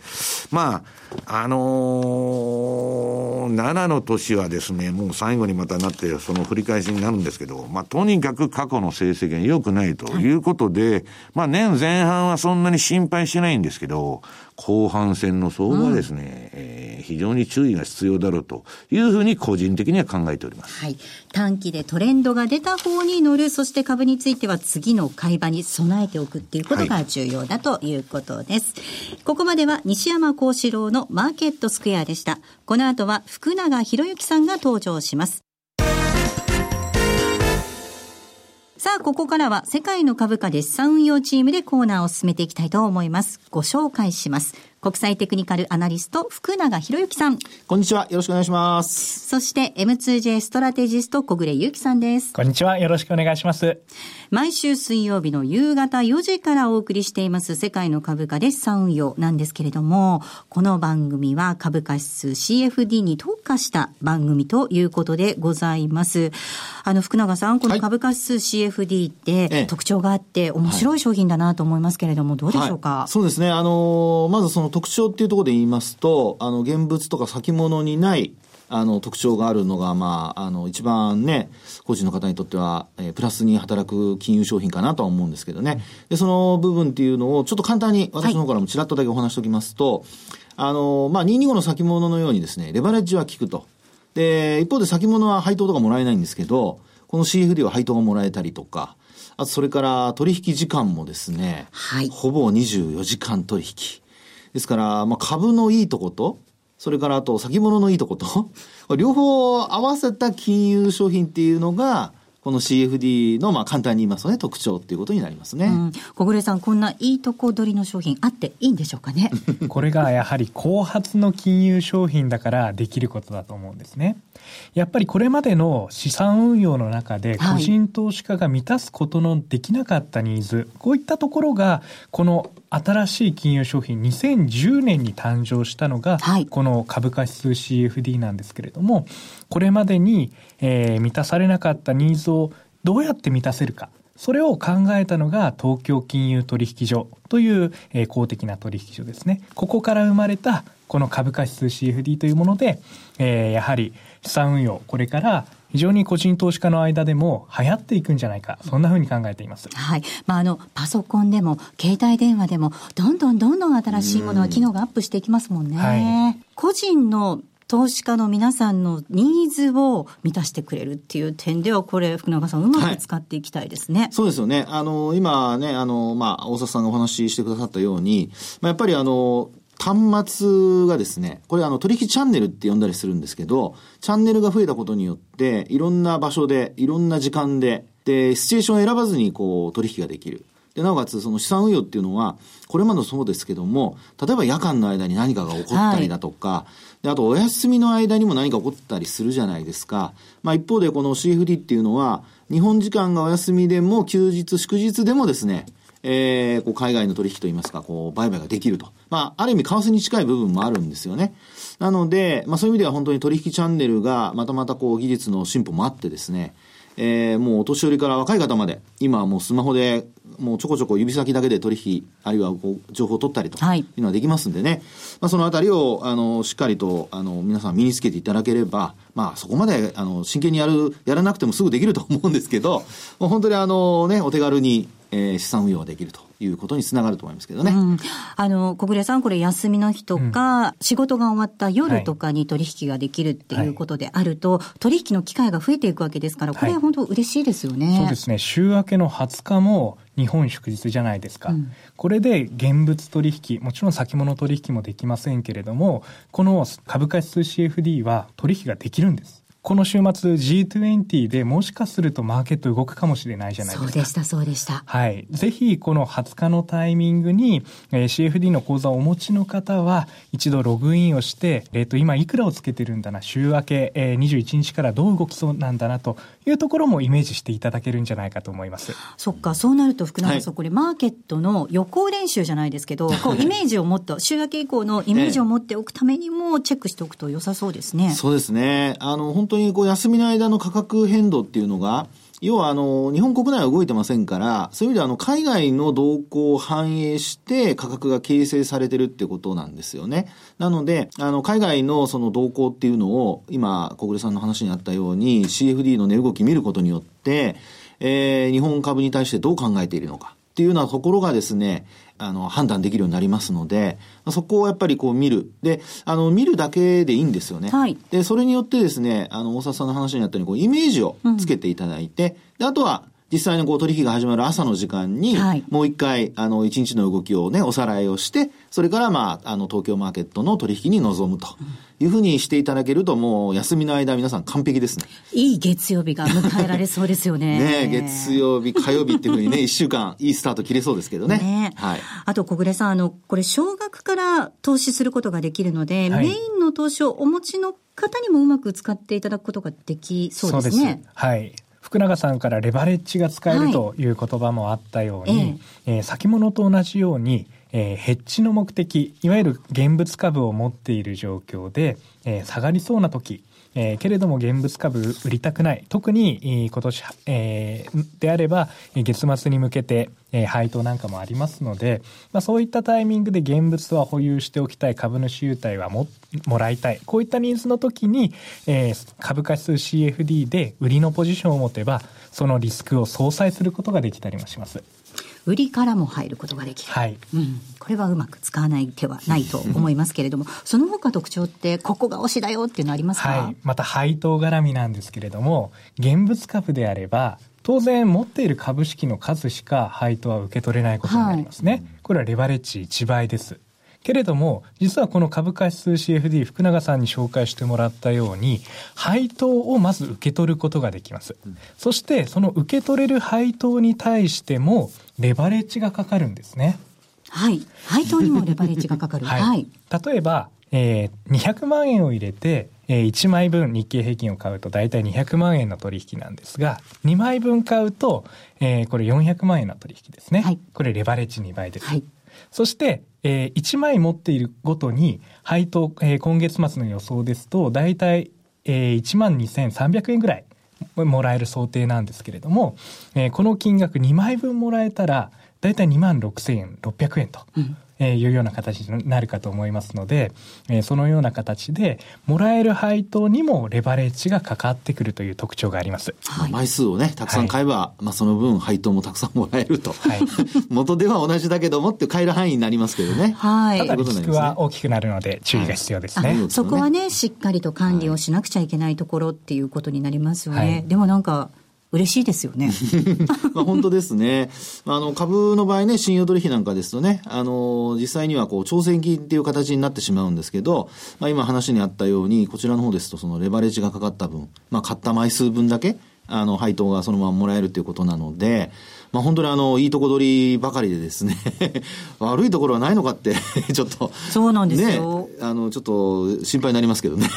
まあ、あのー、7の年はですね、もう最後にまたなって、その振り返しになるんですけど、まあ、とにかく過去の成績が良くないということで、まあ、年前半はそんなに心配しないんですけど、後半戦の相場はですね、うん、えー、非常に注意が必要だろうというふうに個人的には考えております。はい。短期でトレンドが出た方に乗る、そして株については次の買い場に備えておくっていうことが重要だということです。はい、ここまでは西山幸四郎のマーケットスクエアでした。この後は福永博之さんが登場します。さあ、ここからは世界の株価で資産運用チームでコーナーを進めていきたいと思います。ご紹介します。国際テクニカルアナリスト、福永博之さん。こんにちは。よろしくお願いします。そして、M2J ストラテジスト、小暮祐樹さんです。こんにちは。よろしくお願いします。毎週水曜日の夕方4時からお送りしています世界の株価で資産運用なんですけれども、この番組は株価指数 CFD に特化した番組ということでございます。あの、福永さん、この株価指数 CFD って特徴があって、面白い商品だなと思いますけれども、どうでしょうか、はい、そうですね。あの、まずその特徴っていうところで言いますと、あの、現物とか先物にないあの、特徴があるのが、まあ、あの、一番ね、個人の方にとっては、えー、プラスに働く金融商品かなとは思うんですけどね。で、その部分っていうのを、ちょっと簡単に私の方からもちらっとだけお話しておきますと、はい、あの、まあ、225の先物のようにですね、レバレッジは効くと。で、一方で先物は配当とかもらえないんですけど、この CFD は配当がもらえたりとか、あとそれから取引時間もですね、はい、ほぼ24時間取引。ですから、まあ、株のいいとこと、それからあと先物のいいとこと、両方合わせた金融商品っていうのが、この CFD の、まあ、簡単に言いますとね、特徴っていうことになりますね。うん、小暮さん、こんないいとこ取りの商品あっていいんでしょうかね。これがやはり後発の金融商品だからできることだと思うんですね。やっぱりこれまでの資産運用の中で個人投資家が満たすことのできなかったニーズ、はい、こういったところが、この新しい金融商品2010年に誕生したのが、はい、この株価指数 CFD なんですけれども、これまでに、えー、満たされなかったニーズをどうやって満たせるか。それを考えたのが東京金融取引所という、えー、公的な取引所ですね。ここから生まれたこの株価指数 CFD というもので、えー、やはり資産運用、これから非常に個人投資家の間でも流行っていくんじゃないか、そんなふうに考えています。はい。まあ、あの、パソコンでも、携帯電話でも、どんどんどんどん新しいものは機能がアップしていきますもんね。はい、個人の投資家の皆さんのニーズを満たしてくれるっていう点では、これ、福永さん、うまく使っていきたいですね。はい、そうですよね。あの、今ね、あの、まあ、大里さんがお話ししてくださったように、まあ、やっぱりあの、端末がですね、これあの取引チャンネルって呼んだりするんですけど、チャンネルが増えたことによって、いろんな場所で、いろんな時間で、で、シチュエーションを選ばずにこう取引ができる。で、なおかつその資産運用っていうのは、これまでそうですけども、例えば夜間の間に何かが起こったりだとか、は、であとお休みの間にも何か起こったりするじゃないですか。まあ一方でこの CFD っていうのは、日本時間がお休みでも休日、祝日でもですね、えー、こう海外の取引といいますか、こう、売買ができると。まあ、ある意味、為替に近い部分もあるんですよね。なので、まあそういう意味では本当に取引チャンネルが、またまたこう、技術の進歩もあってですね、えー、もうお年寄りから若い方まで、今はもうスマホで、もうちょこちょこ指先だけで取引、あるいはこう情報を取ったりとい。うのはできますんでね、はい、まあ、そのあたりを、あの、しっかりと、あの、皆さん身につけていただければ、まあ、そこまで、あの、真剣にやる、やらなくてもすぐできると思うんですけど、もう本当にあのね、お手軽に、えー、資産運用ができるということにつながると思いますけどね。うん、あの、小暮さん、これ休みの日とか、うん、仕事が終わった夜とかに取引ができるっていうことであると、はい、取引の機会が増えていくわけですから、これは本当嬉しいですよね。はい、そうですね。週明けの20日も日本祝日じゃないですか。うん、これで現物取引、もちろん先物取引もできませんけれども、この株価指数 CFD は取引ができるんです。この週末 G20 でもしかするとマーケット動くかもしれないじゃないですか。そうでした、そうでした。はい。ぜひ、この20日のタイミングに、えー、CFD の口座をお持ちの方は、一度ログインをして、えっ、ー、と、今いくらをつけてるんだな、週明け、えー、21日からどう動きそうなんだなというところもイメージしていただけるんじゃないかと思います。そっか、そうなると福永さん、はい、これマーケットの予行練習じゃないですけど、こうイメージをもっと、週明け以降のイメージを持っておくためにもチェックしておくと良さそうですね。そうですね。あの、本当にこう休みの間の価格変動っていうのが、要はあの、日本国内は動いてませんから、そういう意味ではあの、海外の動向を反映して価格が形成されてるってことなんですよね。なので、あの、海外のその動向っていうのを、今、小暮さんの話にあったように、CFD の値動き見ることによって、えー、日本株に対してどう考えているのかっていうようなところがですね、あの、判断できるようになりますので、そこをやっぱりこう見る。で、あの、見るだけでいいんですよね。はい。で、それによってですね、あの、大沢さんの話にあったように、こう、イメージをつけていただいて、うん、で、あとは、実際にこう取引が始まる朝の時間に、もう一回、あの、一日の動きをね、おさらいをして、それからまあ、あの、東京マーケットの取引に臨むと。いうふうにしていただけると、もう休みの間皆さん完璧ですね。いい月曜日が迎えられそうですよね。ね月曜日、火曜日っていうふうにね、一週間 いいスタート切れそうですけどね。ねはい。あと、小暮さん、あの、これ、少額から投資することができるので、はい、メインの投資をお持ちの方にもうまく使っていただくことができそうですね。そうです。はい。福永さんからレバレッジが使えるとい。う言葉もあったように、はい、えー、先物と同じように、えー、ヘッジの目的、いわゆる現物株を持っている状況で、えー、下がりそうな時、えー、けれども現物株売りたくない。特に今年、えー、であれば月末に向けて、えー、配当なんかもありますので、まあ、そういったタイミングで現物は保有しておきたい株主優待はももらいたい。こういったニーズの時に、えー、株価指数 CFD で売りのポジションを持てば、そのリスクを相殺することができたりもします。売りからも入ることができる、はい。うん、これはうまく使わない手はないと思いますけれども その他特徴ってここが推しだよっていうのありますか、はい、また配当絡みなんですけれども現物株であれば当然持っている株式の数しか配当は受け取れないことになりますね、はい、これはレバレッジ1倍です。けれども、実はこの株価指数 CFD 福永さんに紹介してもらったように、配当をまず受け取ることができます。そして、その受け取れる配当に対しても、レバレッジがかかるんですね。はい。配当にもレバレッジがかかる。はい、はい。例えば、えー、200万円を入れて、えー、1枚分日経平均を買うと大体200万円の取引なんですが、2枚分買うと、えー、これ400万円の取引ですね。はい、これレバレッジ2倍です。はい、そして、えー、1枚持っているごとに配当、えー、今月末の予想ですと、大体、えー、1万2300円ぐらいもらえる想定なんですけれども、えー、この金額2枚分もらえたら、大体2万6600円と。うんえー、いうような形になるかと思いますので、えー、そのような形でもらえる配当にもレバレッジがかかってくるという特徴があります。はい、枚数をね、たくさん買えば、はい、まあその分配当もたくさんもらえると。はい、元では同じだけどもって買える範囲になりますけどね。はい。ただリスクは大きくなるので注意が必要ですね。はい、そこはね、しっかりと管理をしなくちゃいけないところっていうことになりますよね。でもなんか、嬉しいですよね。まあ本当ですね。あの、株の場合ね、信用取引なんかですとね、あの、実際にはこう、挑戦金っていう形になってしまうんですけど、まあ今話にあったように、こちらの方ですとそのレバレッジがかかった分、まあ買った枚数分だけ、あの、配当がそのままもらえるということなので、まあ、本当にあの、いいとこ取りばかりでですね 悪いところはないのかって ちょっと。そうなんですよ。ね、あの、ちょっと心配になりますけどね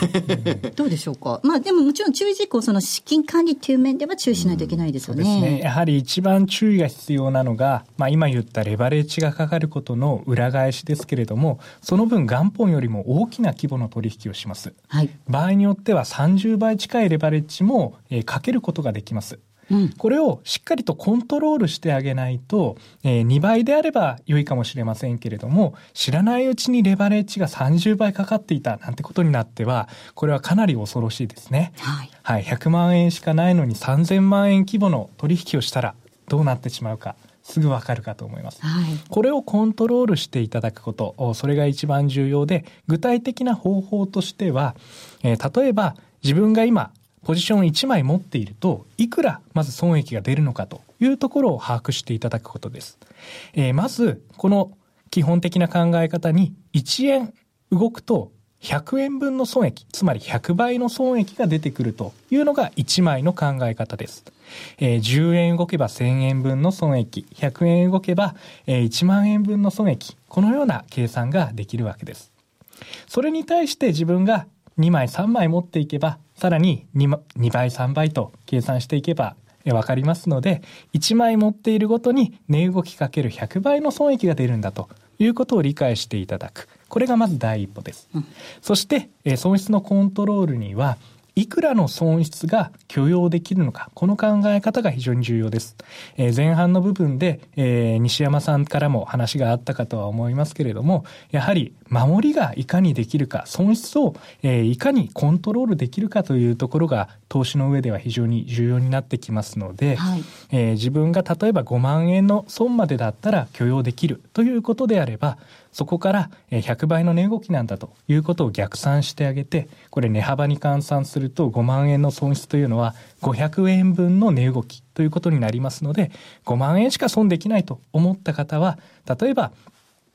どうでしょうか？まあ、でももちろん注意事項、その資金管理っていう面では注意しないといけないですよね。うん、そうですね。やはり一番注意が必要なのが、まあ、今言ったレバレッジがかかることの裏返しですけれども、その分元本よりも大きな規模の取引をします。はい。場合によっては30倍近いレバレッジも、えー、かけることができます。うん、これをしっかりとコントロールしてあげないと、えー、2倍であれば良いかもしれませんけれども、知らないうちにレバレッジが30倍かかっていたなんてことになっては、これはかなり恐ろしいですね。はい。はい、100万円しかないのに3000万円規模の取引をしたらどうなってしまうか。すぐわかるかと思います、はい、これをコントロールしていただくことそれが一番重要で具体的な方法としては、えー、例えば自分が今ポジション1枚持っているといくらまず損益が出るのかというところを把握していただくことです、えー、まずこの基本的な考え方に1円動くと100円分の損益、つまり100倍の損益が出てくるというのが1枚の考え方です。えー、10円動けば1000円分の損益、100円動けば、え、1万円分の損益、このような計算ができるわけです。それに対して自分が2枚3枚持っていけば、さらに 2, 2倍3倍と計算していけばわかりますので、1枚持っているごとに値動きかける100倍の損益が出るんだということを理解していただく。これがまず第一歩です。うん、そして、え損失のコントロールには、いくらの損失が許容できるのか、この考え方が非常に重要です。えー、前半の部分で、えー、西山さんからも話があったかとは思いますけれども、やはり守りがいかにできるか、損失を、えー、いかにコントロールできるかというところが投資の上では非常に重要になってきますので、はい、えー、自分が例えば5万円の損までだったら許容できるということであれば、そこから100倍の値動きなんだということを逆算してあげて、これ値幅に換算すると5万円の損失というのは500円分の値動きということになりますので、5万円しか損できないと思った方は、例えば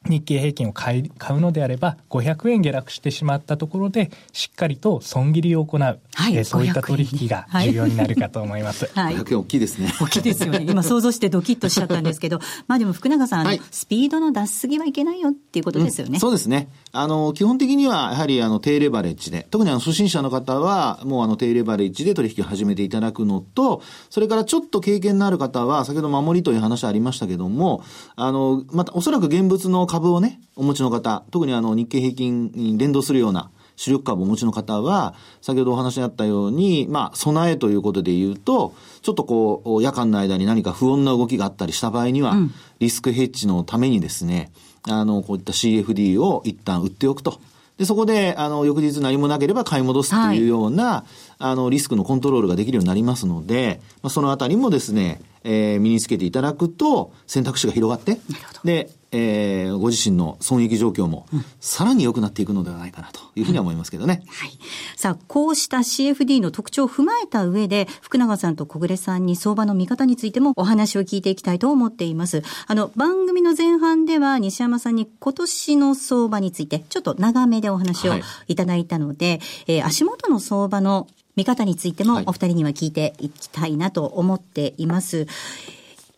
日経平均を買い買うのであれば500円下落してしまったところでしっかりと損切りを行う、はい、えー、そういった取引が重要になるかと思います。はい、500円大きいですね。大きいですよね。今想像してドキッとしちゃったんですけど、まあでも福永さん、はい、スピードの出しすぎはいけないよっていうことですよね。うん、そうですね。あの、基本的にはやはりあの低レバレッジで、特にあの初心者の方はもうあの低レバレッジで取引を始めていただくのと、それからちょっと経験のある方は、先ほど守りという話ありましたけども、あの、またおそらく現物の株をね、お持ちの方、特にあの日経平均に連動するような主力株をお持ちの方は、先ほどお話にあったように、まあ、備えということで言うと、ちょっとこう、夜間の間に何か不穏な動きがあったりした場合には、うん、リスクヘッジのためにですね、あの、こういった CFD を一旦売っておくと。で、そこで、あの、翌日何もなければ買い戻すというような、はい、あの、リスクのコントロールができるようになりますので、まあ、そのあたりもですね、えー、身につけていただくと、選択肢が広がって、で、えー、ご自身の損益状況も、さらに良くなっていくのではないかなというふうには思いますけどね。はい。さあ、こうした CFD の特徴を踏まえた上で、福永さんと小暮さんに相場の見方についてもお話を聞いていきたいと思っています。あの、番組の前半では西山さんに今年の相場について、ちょっと長めでお話をいただいたので、はい、えー、足元の相場の見方についてもお二人には聞いていきたいなと思っています。はい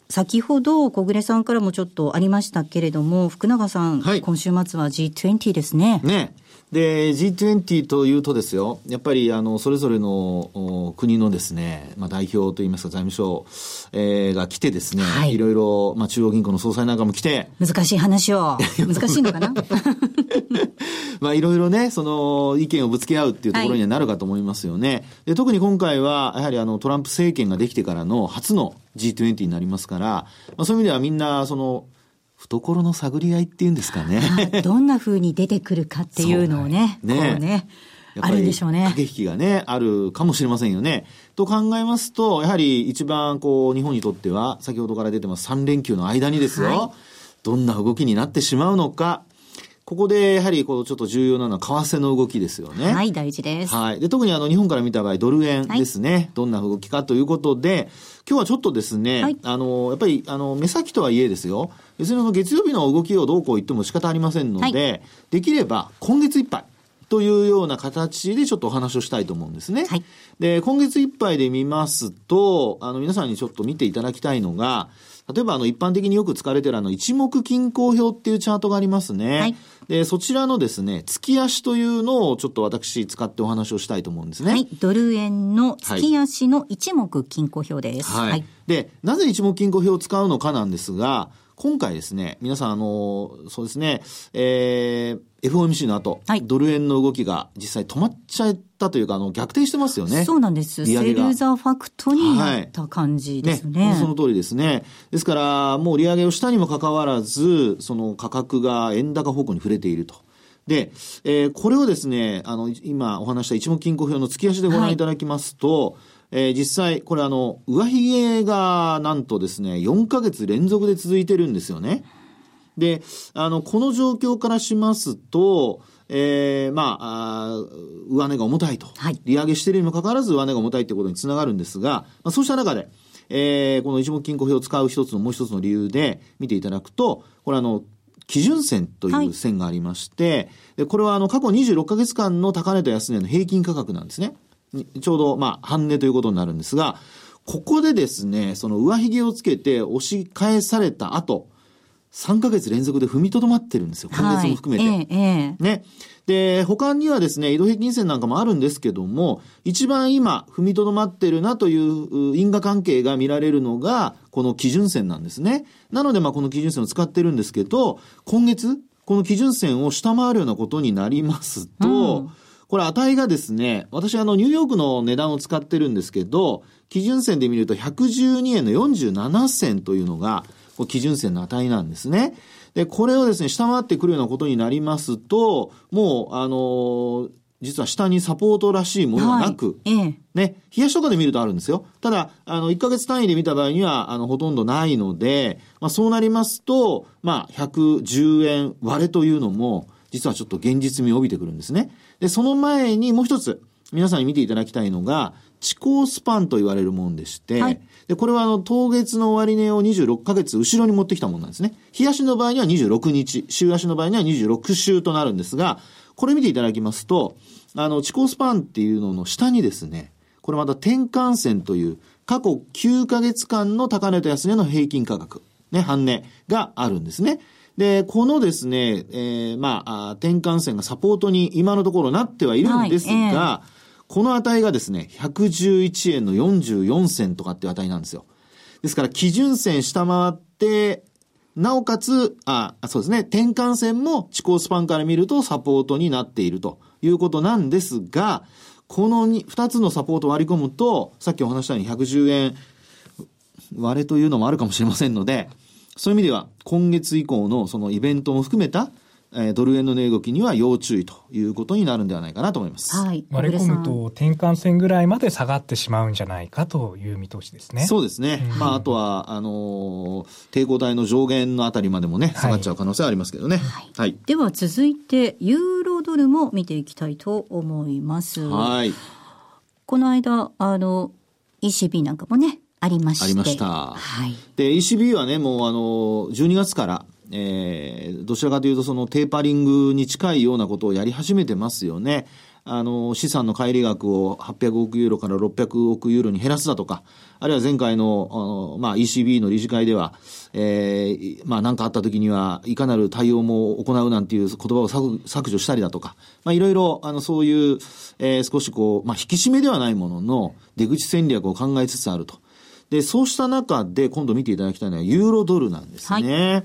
先ほど小暮さんからもちょっとありましたけれども、福永さん、はい、今週末は G20 ですね。ね。で、G20 というとですよ、やっぱりあの、それぞれの国のですね、まあ代表といいますか財務省、えー、が来てですね、はい、いろいろ、まあ中央銀行の総裁なんかも来て。難しい話を。難しいのかな？まあいろいろね、その意見をぶつけ合うっていうところにはなるかと思いますよね。はい、で特に今回は、やはりあのトランプ政権ができてからの初の G20 になりますから、まあそういう意味ではみんな、その、懐の探り合いっていうんですかね。どんな風に出てくるかっていうのをね、ねこうね。あるんでしょうね。駆け引きがね、あるかもしれませんよね。と考えますと、やはり一番こう、日本にとっては、先ほどから出てます3連休の間にですよ、はい、どんな動きになってしまうのか、ここでやはりこうちょっと重要なのは為替の動きですよね。はい、大事です。はい。で、特にあの日本から見た場合、ドル円ですね。はい、どんな動きかということで、今日はちょっとですね、はい、あの、やっぱりあの、目先とはいえですよ、別にあの月曜日の動きをどうこう言っても仕方ありませんので、はい、できれば今月いっぱい、というような形でちょっとお話をしたいと思うんですね。はい、で、今月いっぱいで見ますと、あの、皆さんにちょっと見ていただきたいのが、例えばあの一般的によく使われているあの一目均衡表っていうチャートがありますね。はい、で、そちらのですね、月足というのをちょっと私使ってお話をしたいと思うんですね。はい。ドル円の月足の一目均衡表です。はい。はい、で、なぜ一目均衡表を使うのかなんですが、今回ですね、皆さんあの、そうですね、えー、FOMC の後、はい、ドル円の動きが実際止まっちゃったというか、あの、逆転してますよね。そうなんです。セルザーファクトになった感じですね。はい、ねその通りですね。ですから、もう利上げをしたにもかかわらず、その価格が円高方向に触れていると。で、えー、これをですね、あの、今お話した一目金庫表の月足でご覧いただきますと、はいえー、実際、これあの、上髭がなんとですね、4ヶ月連続で続いてるんですよね。で、あの、この状況からしますと、えー、まああ、上値が重たいと。はい、利上げしているにもかかわらず上値が重たいということにつながるんですが、まあ、そうした中で、えー、この一目金庫表を使う一つのもう一つの理由で見ていただくと、これあの、基準線という線がありまして、はい、これはあの過去26ヶ月間の高値と安値の平均価格なんですね。ちょうど、まあ、半値ということになるんですが、ここでですね、その上髭をつけて押し返された後、3ヶ月連続で踏みとどまってるんですよ。今月も含めて。はい、ええね。で、他にはですね、移動平均線なんかもあるんですけども、一番今、踏みとどまってるなという因果関係が見られるのが、この基準線なんですね。なので、まあ、この基準線を使ってるんですけど、今月、この基準線を下回るようなことになりますと、うんこれ値がですね、私あのニューヨークの値段を使ってるんですけど、基準線で見ると112円の47銭というのが、基準線の値なんですね。で、これをですね、下回ってくるようなことになりますと、もう、あの実は下にサポートらしいものがなく、はい、ね、冷やしとかで見るとあるんですよ。ただ、あの、1ヶ月単位で見た場合には、あの、ほとんどないので、まあ、そうなりますと、まあ、110円割れというのも、実はちょっと現実味を帯びてくるんですね。で、その前にもう一つ、皆さんに見ていただきたいのが、地高スパンと言われるもんでして、はい、で、これはあの、当月の終値を26ヶ月後ろに持ってきたものなんですね。日足の場合には26日、週足の場合には26週となるんですが、これ見ていただきますと、あの、地高スパンっていうのの下にですね、これまた転換線という過去9ヶ月間の高値と安値の平均価格、ね、半値があるんですね。で、このですね、えー、まあ、転換線がサポートに今のところなってはいるんですが、はいえー、この値がですね、111円の44銭とかっていう値なんですよ。ですから、基準線下回って、なおかつ、あ、そうですね、転換線も地高スパンから見るとサポートになっているということなんですが、この2つのサポート割り込むと、さっきお話したように110円割れというのもあるかもしれませんので、そういう意味では、今月以降のそのイベントも含めた、えー、ドル円の値動きには要注意ということになるんではないかなと思います。はい。割り込むと転換線ぐらいまで下がってしまうんじゃないかという見通しですね。そうですね。うん、まあ、あとは、あのー、抵抗体の上限のあたりまでもね、下がっちゃう可能性はありますけどね。はい。はい、では続いて、ユーロドルも見ていきたいと思います。はい。この間、あの、ECB なんかもね、ありまして。ありました。はい。で、ECB はね、もうあの、12月から、えー、どちらかというとそのテーパリングに近いようなことをやり始めてますよね。あの、資産の乖離額を800億ユーロから600億ユーロに減らすだとか、あるいは前回の、あの、まあ、ECB の理事会では、えー、まあ、何かあった時には、いかなる対応も行うなんていう言葉を削除したりだとか、まあ、いろいろ、あの、そういう、えー、少しこう、まあ、引き締めではないものの、出口戦略を考えつつあると。で、そうした中で今度見ていただきたいのはユーロドルなんですね。はい、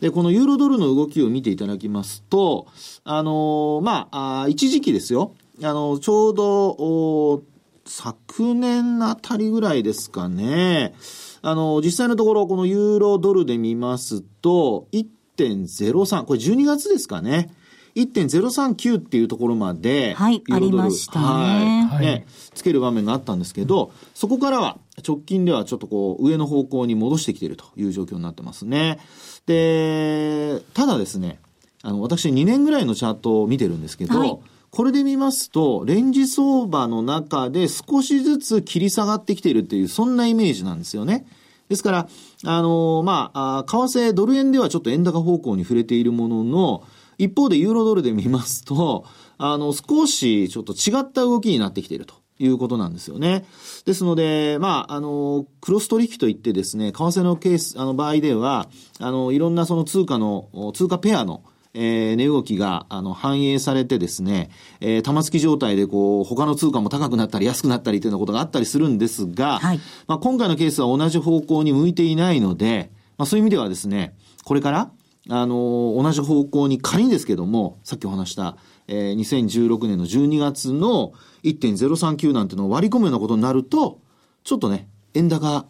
で、このユーロドルの動きを見ていただきますと、あのまあ、あ一時期ですよ。あの、ちょうど、昨年あたりぐらいですかね。あの、実際のところ、このユーロドルで見ますと、1.03、これ12月ですかね。1.039っていうところまで、はい、ありましたね。はい。ね、つける場面があったんですけど、そこからは直近ではちょっとこう、上の方向に戻してきているという状況になってますね。で、ただですね、あの、私2年ぐらいのチャートを見てるんですけど、はい、これで見ますと、レンジ相場の中で少しずつ切り下がってきているっていう、そんなイメージなんですよね。ですから、あのまあ、為替、ドル円ではちょっと円高方向に触れているものの、一方でユーロドルで見ますと、あの、少しちょっと違った動きになってきていると。いうことなんですよね。ですので、まあ、あの、クロス取引といってですね、為替のケース、あの場合では、あの、いろんなその通貨の、通貨ペアの、えー、値動きが、あの、反映されてですね、えー、玉突き状態でこう、他の通貨も高くなったり安くなったりというようなことがあったりするんですが、はい、まあ、今回のケースは同じ方向に向いていないので、まあ、そういう意味ではですね、これから、あの、同じ方向に仮にですけども、さっきお話した、えー、2016年の12月の1.039なんてのを割り込むようなことになると、ちょっとね、円高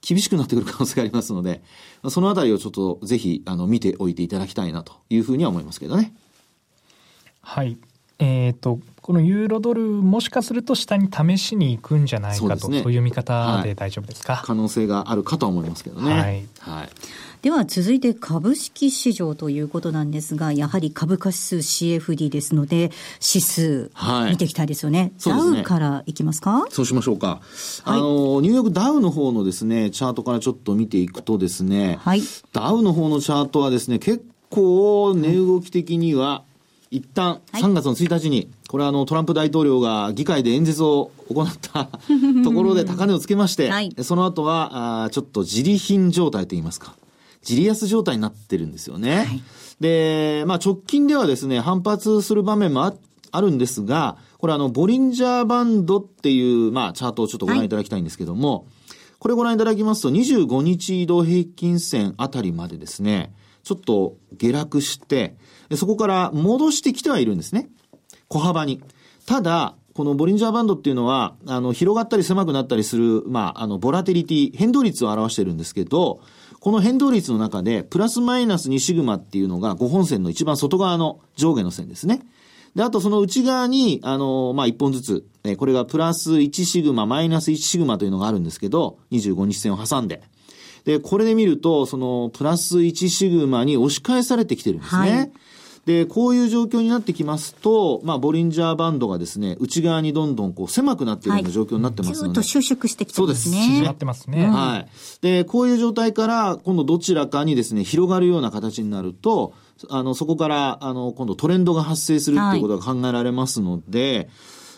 厳しくなってくる可能性がありますので、そのあたりをちょっとぜひ、あの、見ておいていただきたいなというふうには思いますけどね。はい。えっ、ー、と、このユーロドル、もしかすると下に試しに行くんじゃないかと、そう、ね,、いう見方で大丈夫ですか、はい、可能性があるかと思いますけどね。はい。はいでは続いて株式市場ということなんですが、やはり株価指数 CFD ですので、指数、見ていきたいですよね。はい、ダウからいきますか？そうしましょうか。はい、あの、ニューヨークダウの方のですね、チャートからちょっと見ていくとですね、はい、ダウの方のチャートはですね、結構値動き的には、一旦3月の1日に、これはあのトランプ大統領が議会で演説を行った ところで高値をつけまして、はい、その後はあちょっと自利品状態といいますか、自利安状態になってるんですよね。はい、で、まあ直近ではですね、反発する場面もああるんですが、これあの、ボリンジャーバンドっていう、まあ、チャートをちょっとご覧いただきたいんですけども、はい、これご覧いただきますと、25日移動平均線あたりまでですね、ちょっと下落して、そこから戻してきてはいるんですね。小幅に。ただ、このボリンジャーバンドっていうのは、あの、広がったり狭くなったりする、まあ、あの、ボラテリティ、変動率を表してるんですけど、この変動率の中で、プラスマイナス2シグマっていうのが5本線の一番外側の上下の線ですね。で、あとその内側に、あの、まあ、1本ずつ、えこれがプラス1シグマ、マイナス1シグマというのがあるんですけど、25日線を挟んで。で、これで見ると、その、プラス1シグマに押し返されてきてるんですね。はいで、こういう状況になってきますと、まあ、ボリンジャーバンドがですね、内側にどんどんこう狭くなっているような状況になってますので。はい、ずっと収縮してきてますね。そうです。縮まってますね。はい。で、こういう状態から、今度どちらかにですね、広がるような形になると、あの、そこから、あの、今度トレンドが発生するっていうことが考えられますので、はい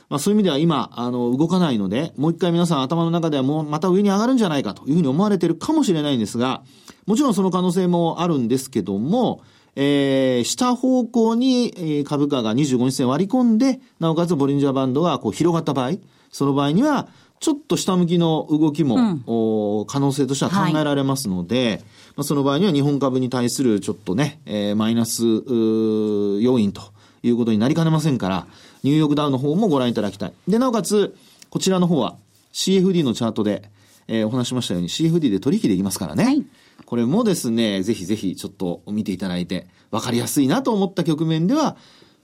まあそういう意味では今、あの、動かないので、もう一回皆さん頭の中ではもうまた上に上がるんじゃないかというふうに思われてるかもしれないんですが、もちろんその可能性もあるんですけども、えー、下方向に、えー、株価が25日線割り込んで、なおかつボリンジャーバンドがこう広がった場合、その場合には、ちょっと下向きの動きも、うん、お可能性としては考えられますので、はい、まあ、その場合には日本株に対するちょっとね、えー、マイナス要因ということになりかねませんから、ニューヨークダウの方もご覧いただきたい。で、なおかつ、こちらの方は CFD のチャートで、えー、お話しましたように CFD で取引できますからね。はいこれもですね、ぜひぜひちょっと見ていただいて、分かりやすいなと思った局面では、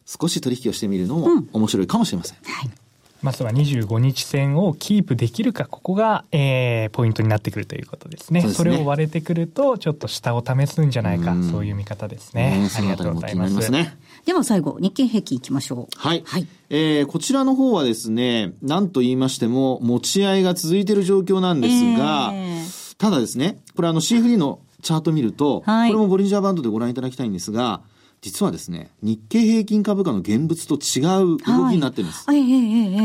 少し取引をしてみるのも面白いかもしれません。うん、はいまずは25日線をキープできるか、ここが、えー、ポイントになってくるということですね。ねそれを割れてくると、ちょっと下を試すんじゃないか、うそういう見方ですね。ありがとうございます。ますね、では最後、日経平均いきましょう。はい。はい、えー、こちらの方はですね、なんと言いましても、持ち合いが続いている状況なんですが、えー、ただですね、これあの CFD のチャート見ると、はい、これもボリンジャーバンドでご覧いただきたいんですが、実はですね、日経平均株価の現物と違う動きになってるんです。はい、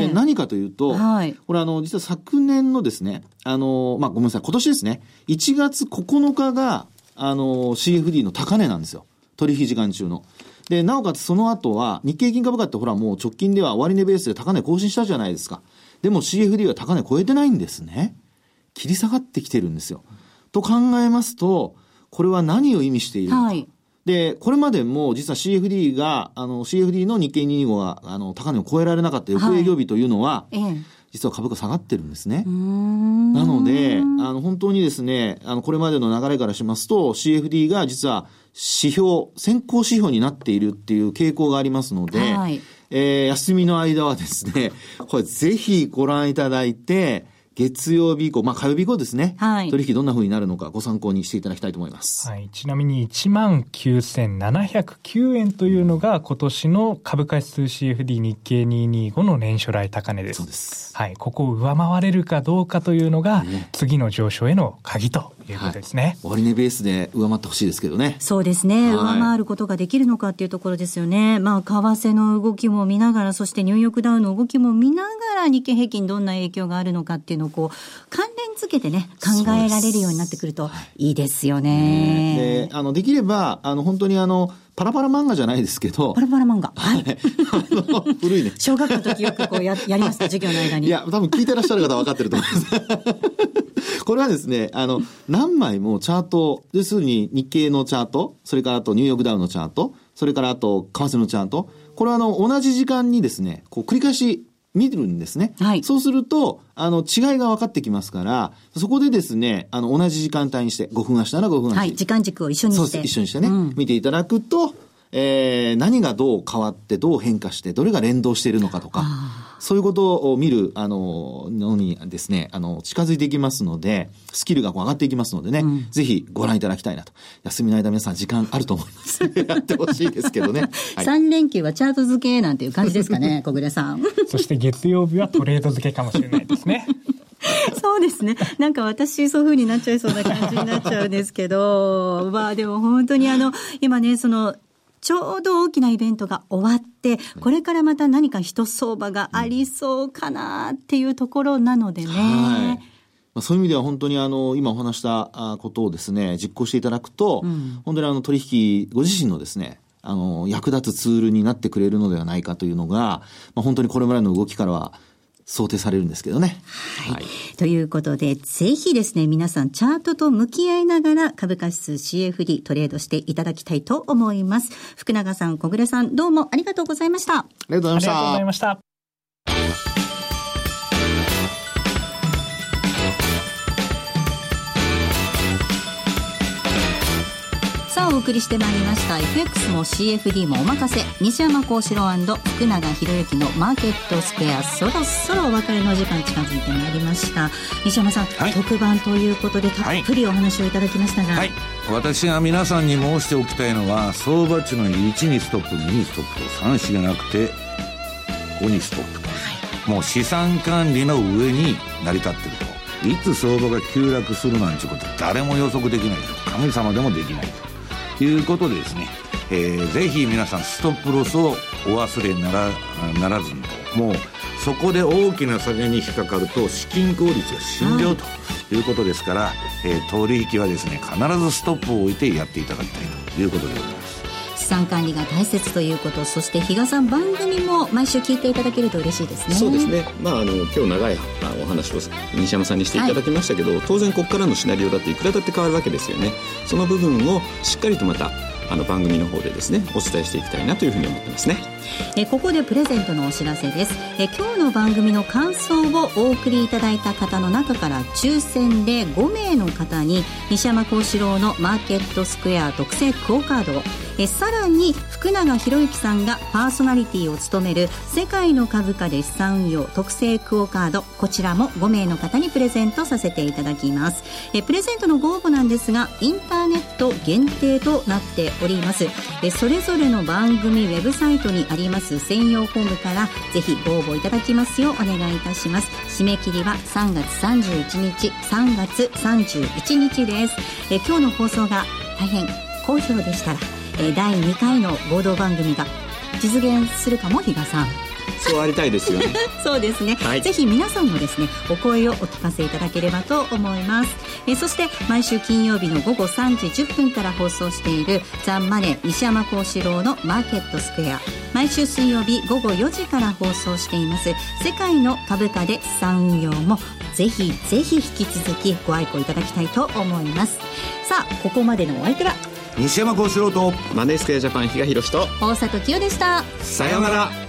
で何かというと、はい、これあの、実は昨年のですね、あの、まあ、ごめんなさい、今年ですね、1月9日が、あの、CFD の高値なんですよ。取引時間中の。で、なおかつその後は、日経平均株価ってほらもう直近では終値ベースで高値更新したじゃないですか。でも CFD は高値超えてないんですね。切り下がってきてるんですよ。と考えますと、これは何を意味しているのか。はい、で、これまでも実は CFD が、あの、CFD の日経225が、あの、高値を超えられなかった翌営業日というのは、はい、実は株価下がってるんですね。なので、あの、本当にですね、あの、これまでの流れからしますと、CFD が実は指標、先行指標になっているっていう傾向がありますので、はい、えー、休みの間はですね、これぜひご覧いただいて、月曜日以降、まあ火曜日以降ですね。はい。取引どんな風になるのかご参考にしていただきたいと思います。はい。ちなみに19,709円というのが今年の株価指数 CFD 日経225の年初来高値です。そうです。はい。ここを上回れるかどうかというのが、次の上昇への鍵ということですね。はい、終値ベースで上回ってほしいですけどね。そうですね、はい、上回ることができるのかっていうところですよね。まあ、為替の動きも見ながら、そしてニューヨークダウの動きも見ながら、日経平均どんな影響があるのかっていうのをこう、関連付けてね、考えられるようになってくるといいですよね。で、あの、できれば、あの、本当にあの、パラパラ漫画じゃないですけど。パラパラ漫画。はい。古いね。小学校の時よくこうややりました、授業の間に。いや、多分聞いてらっしゃる方は分かってると思います。これはですね、あの、何枚もチャート、要するに日経のチャート、それからあとニューヨークダウのチャート、それからあと為替のチャート、これはあの、同じ時間にですね、こう繰り返し見るんですね。はい。そうすると、あの、違いが分かってきますから、そこでですね、あの、同じ時間帯にして、5分足なら5分足。はい、時間軸を一緒にして。そう一緒にしてね、うん、見ていただくと、えー、何がどう変わって、どう変化して、どれが連動しているのかとか、そういうことを見る、あの、のにですね、あの、近づいていきますので、スキルが上がっていきますのでね、うん、ぜひご覧いただきたいなと。休みの間皆さん時間あると思います。やってほしいですけどね。はい、3連休はチャート付けなんていう感じですかね、小暮さん。そして月曜日はトレード付けかもしれないですね。そうですね。なんか私、そういう風になっちゃいそうな感じになっちゃうんですけど、まあでも本当にあの、今ね、その、ちょうど大きなイベントが終わって、これからまた何か一相場がありそうかなっていうところなのでね。はい。そういう意味では本当にあの、今お話したことをですね、実行していただくと、うん、本当にあの取引、ご自身のですね、あの、役立つツールになってくれるのではないかというのが、まあ、本当にこれまでの動きからは想定されるんですけどね。はい。はい、ということで、ぜひですね、皆さんチャートと向き合いながら株価指数 CFD トレードしていただきたいと思います。福永さん、小暮さん、どうもありがとうございました。ありがとうございました。ありがとうございました。お送りしてまいりました。FX も CFD もお任せ。西山幸四郎福永博之のマーケットスクエアそろそろお別れの時間近づいてまいりました。西山さん、はい、特番ということでたっぷりお話をいただきましたが、はい、私が皆さんに申しておきたいのは相場値の1にストップ2にストップと3子がなくて5にストップと、はい、もう資産管理の上に成り立ってると。いつ相場が急落するなんてこと誰も予測できない。と神様でもできないということでですね、えー、ぜひ皆さんストップロスをお忘れならならずにもうそこで大きな下げに引っかかると資金効率が死んじゃうということですから、えー、取引はですね必ずストップを置いてやっていただきたいということでございます。資産管理が大切ということそして比嘉さん番組も毎週聞いていただけると嬉しいですね。そうですね。まああの今日長いお話を西山さんにしていただきましたけど、はい、当然ここからのシナリオだっていくらだって変わるわけですよね。その部分をしっかりとまたあの番組の方でですねお伝えしていきたいなというふうに思ってますねえここでプレゼントのお知らせです。え今日の番組の感想をお送りいただいた方の中から抽選で5名の方に西山幸四郎のマーケットスクエア特製クオカードをえさらに福永博之さんがパーソナリティを務める世界の株価で資産運用特製クオカードこちらも5名の方にプレゼントさせていただきます。えプレゼントのご応募なんですがインターネット限定となっております。えそれぞれの番組ウェブサイトにあります。専用フォームからぜひご応募いただきますようお願いいたします。締め切りは3月31日3月31日です。え今日の放送が大変好評でしたらえ第2回の合同番組が実現するかも比嘉さん。そうありたいですよね。そうですね、はい、ぜひ皆さんもですねお声をお聞かせいただければと思います。えそして毎週金曜日の午後3時10分から放送している「ザンマネー西山幸四郎のマーケットスクエア」毎週水曜日午後4時から放送しています。世界の株価で資産運用もぜひぜひ引き続きご愛顧いただきたいと思います。さあここまでのお相手は西山幸四郎とマネースクエアジャパン比嘉宏と大里清でした。さようなら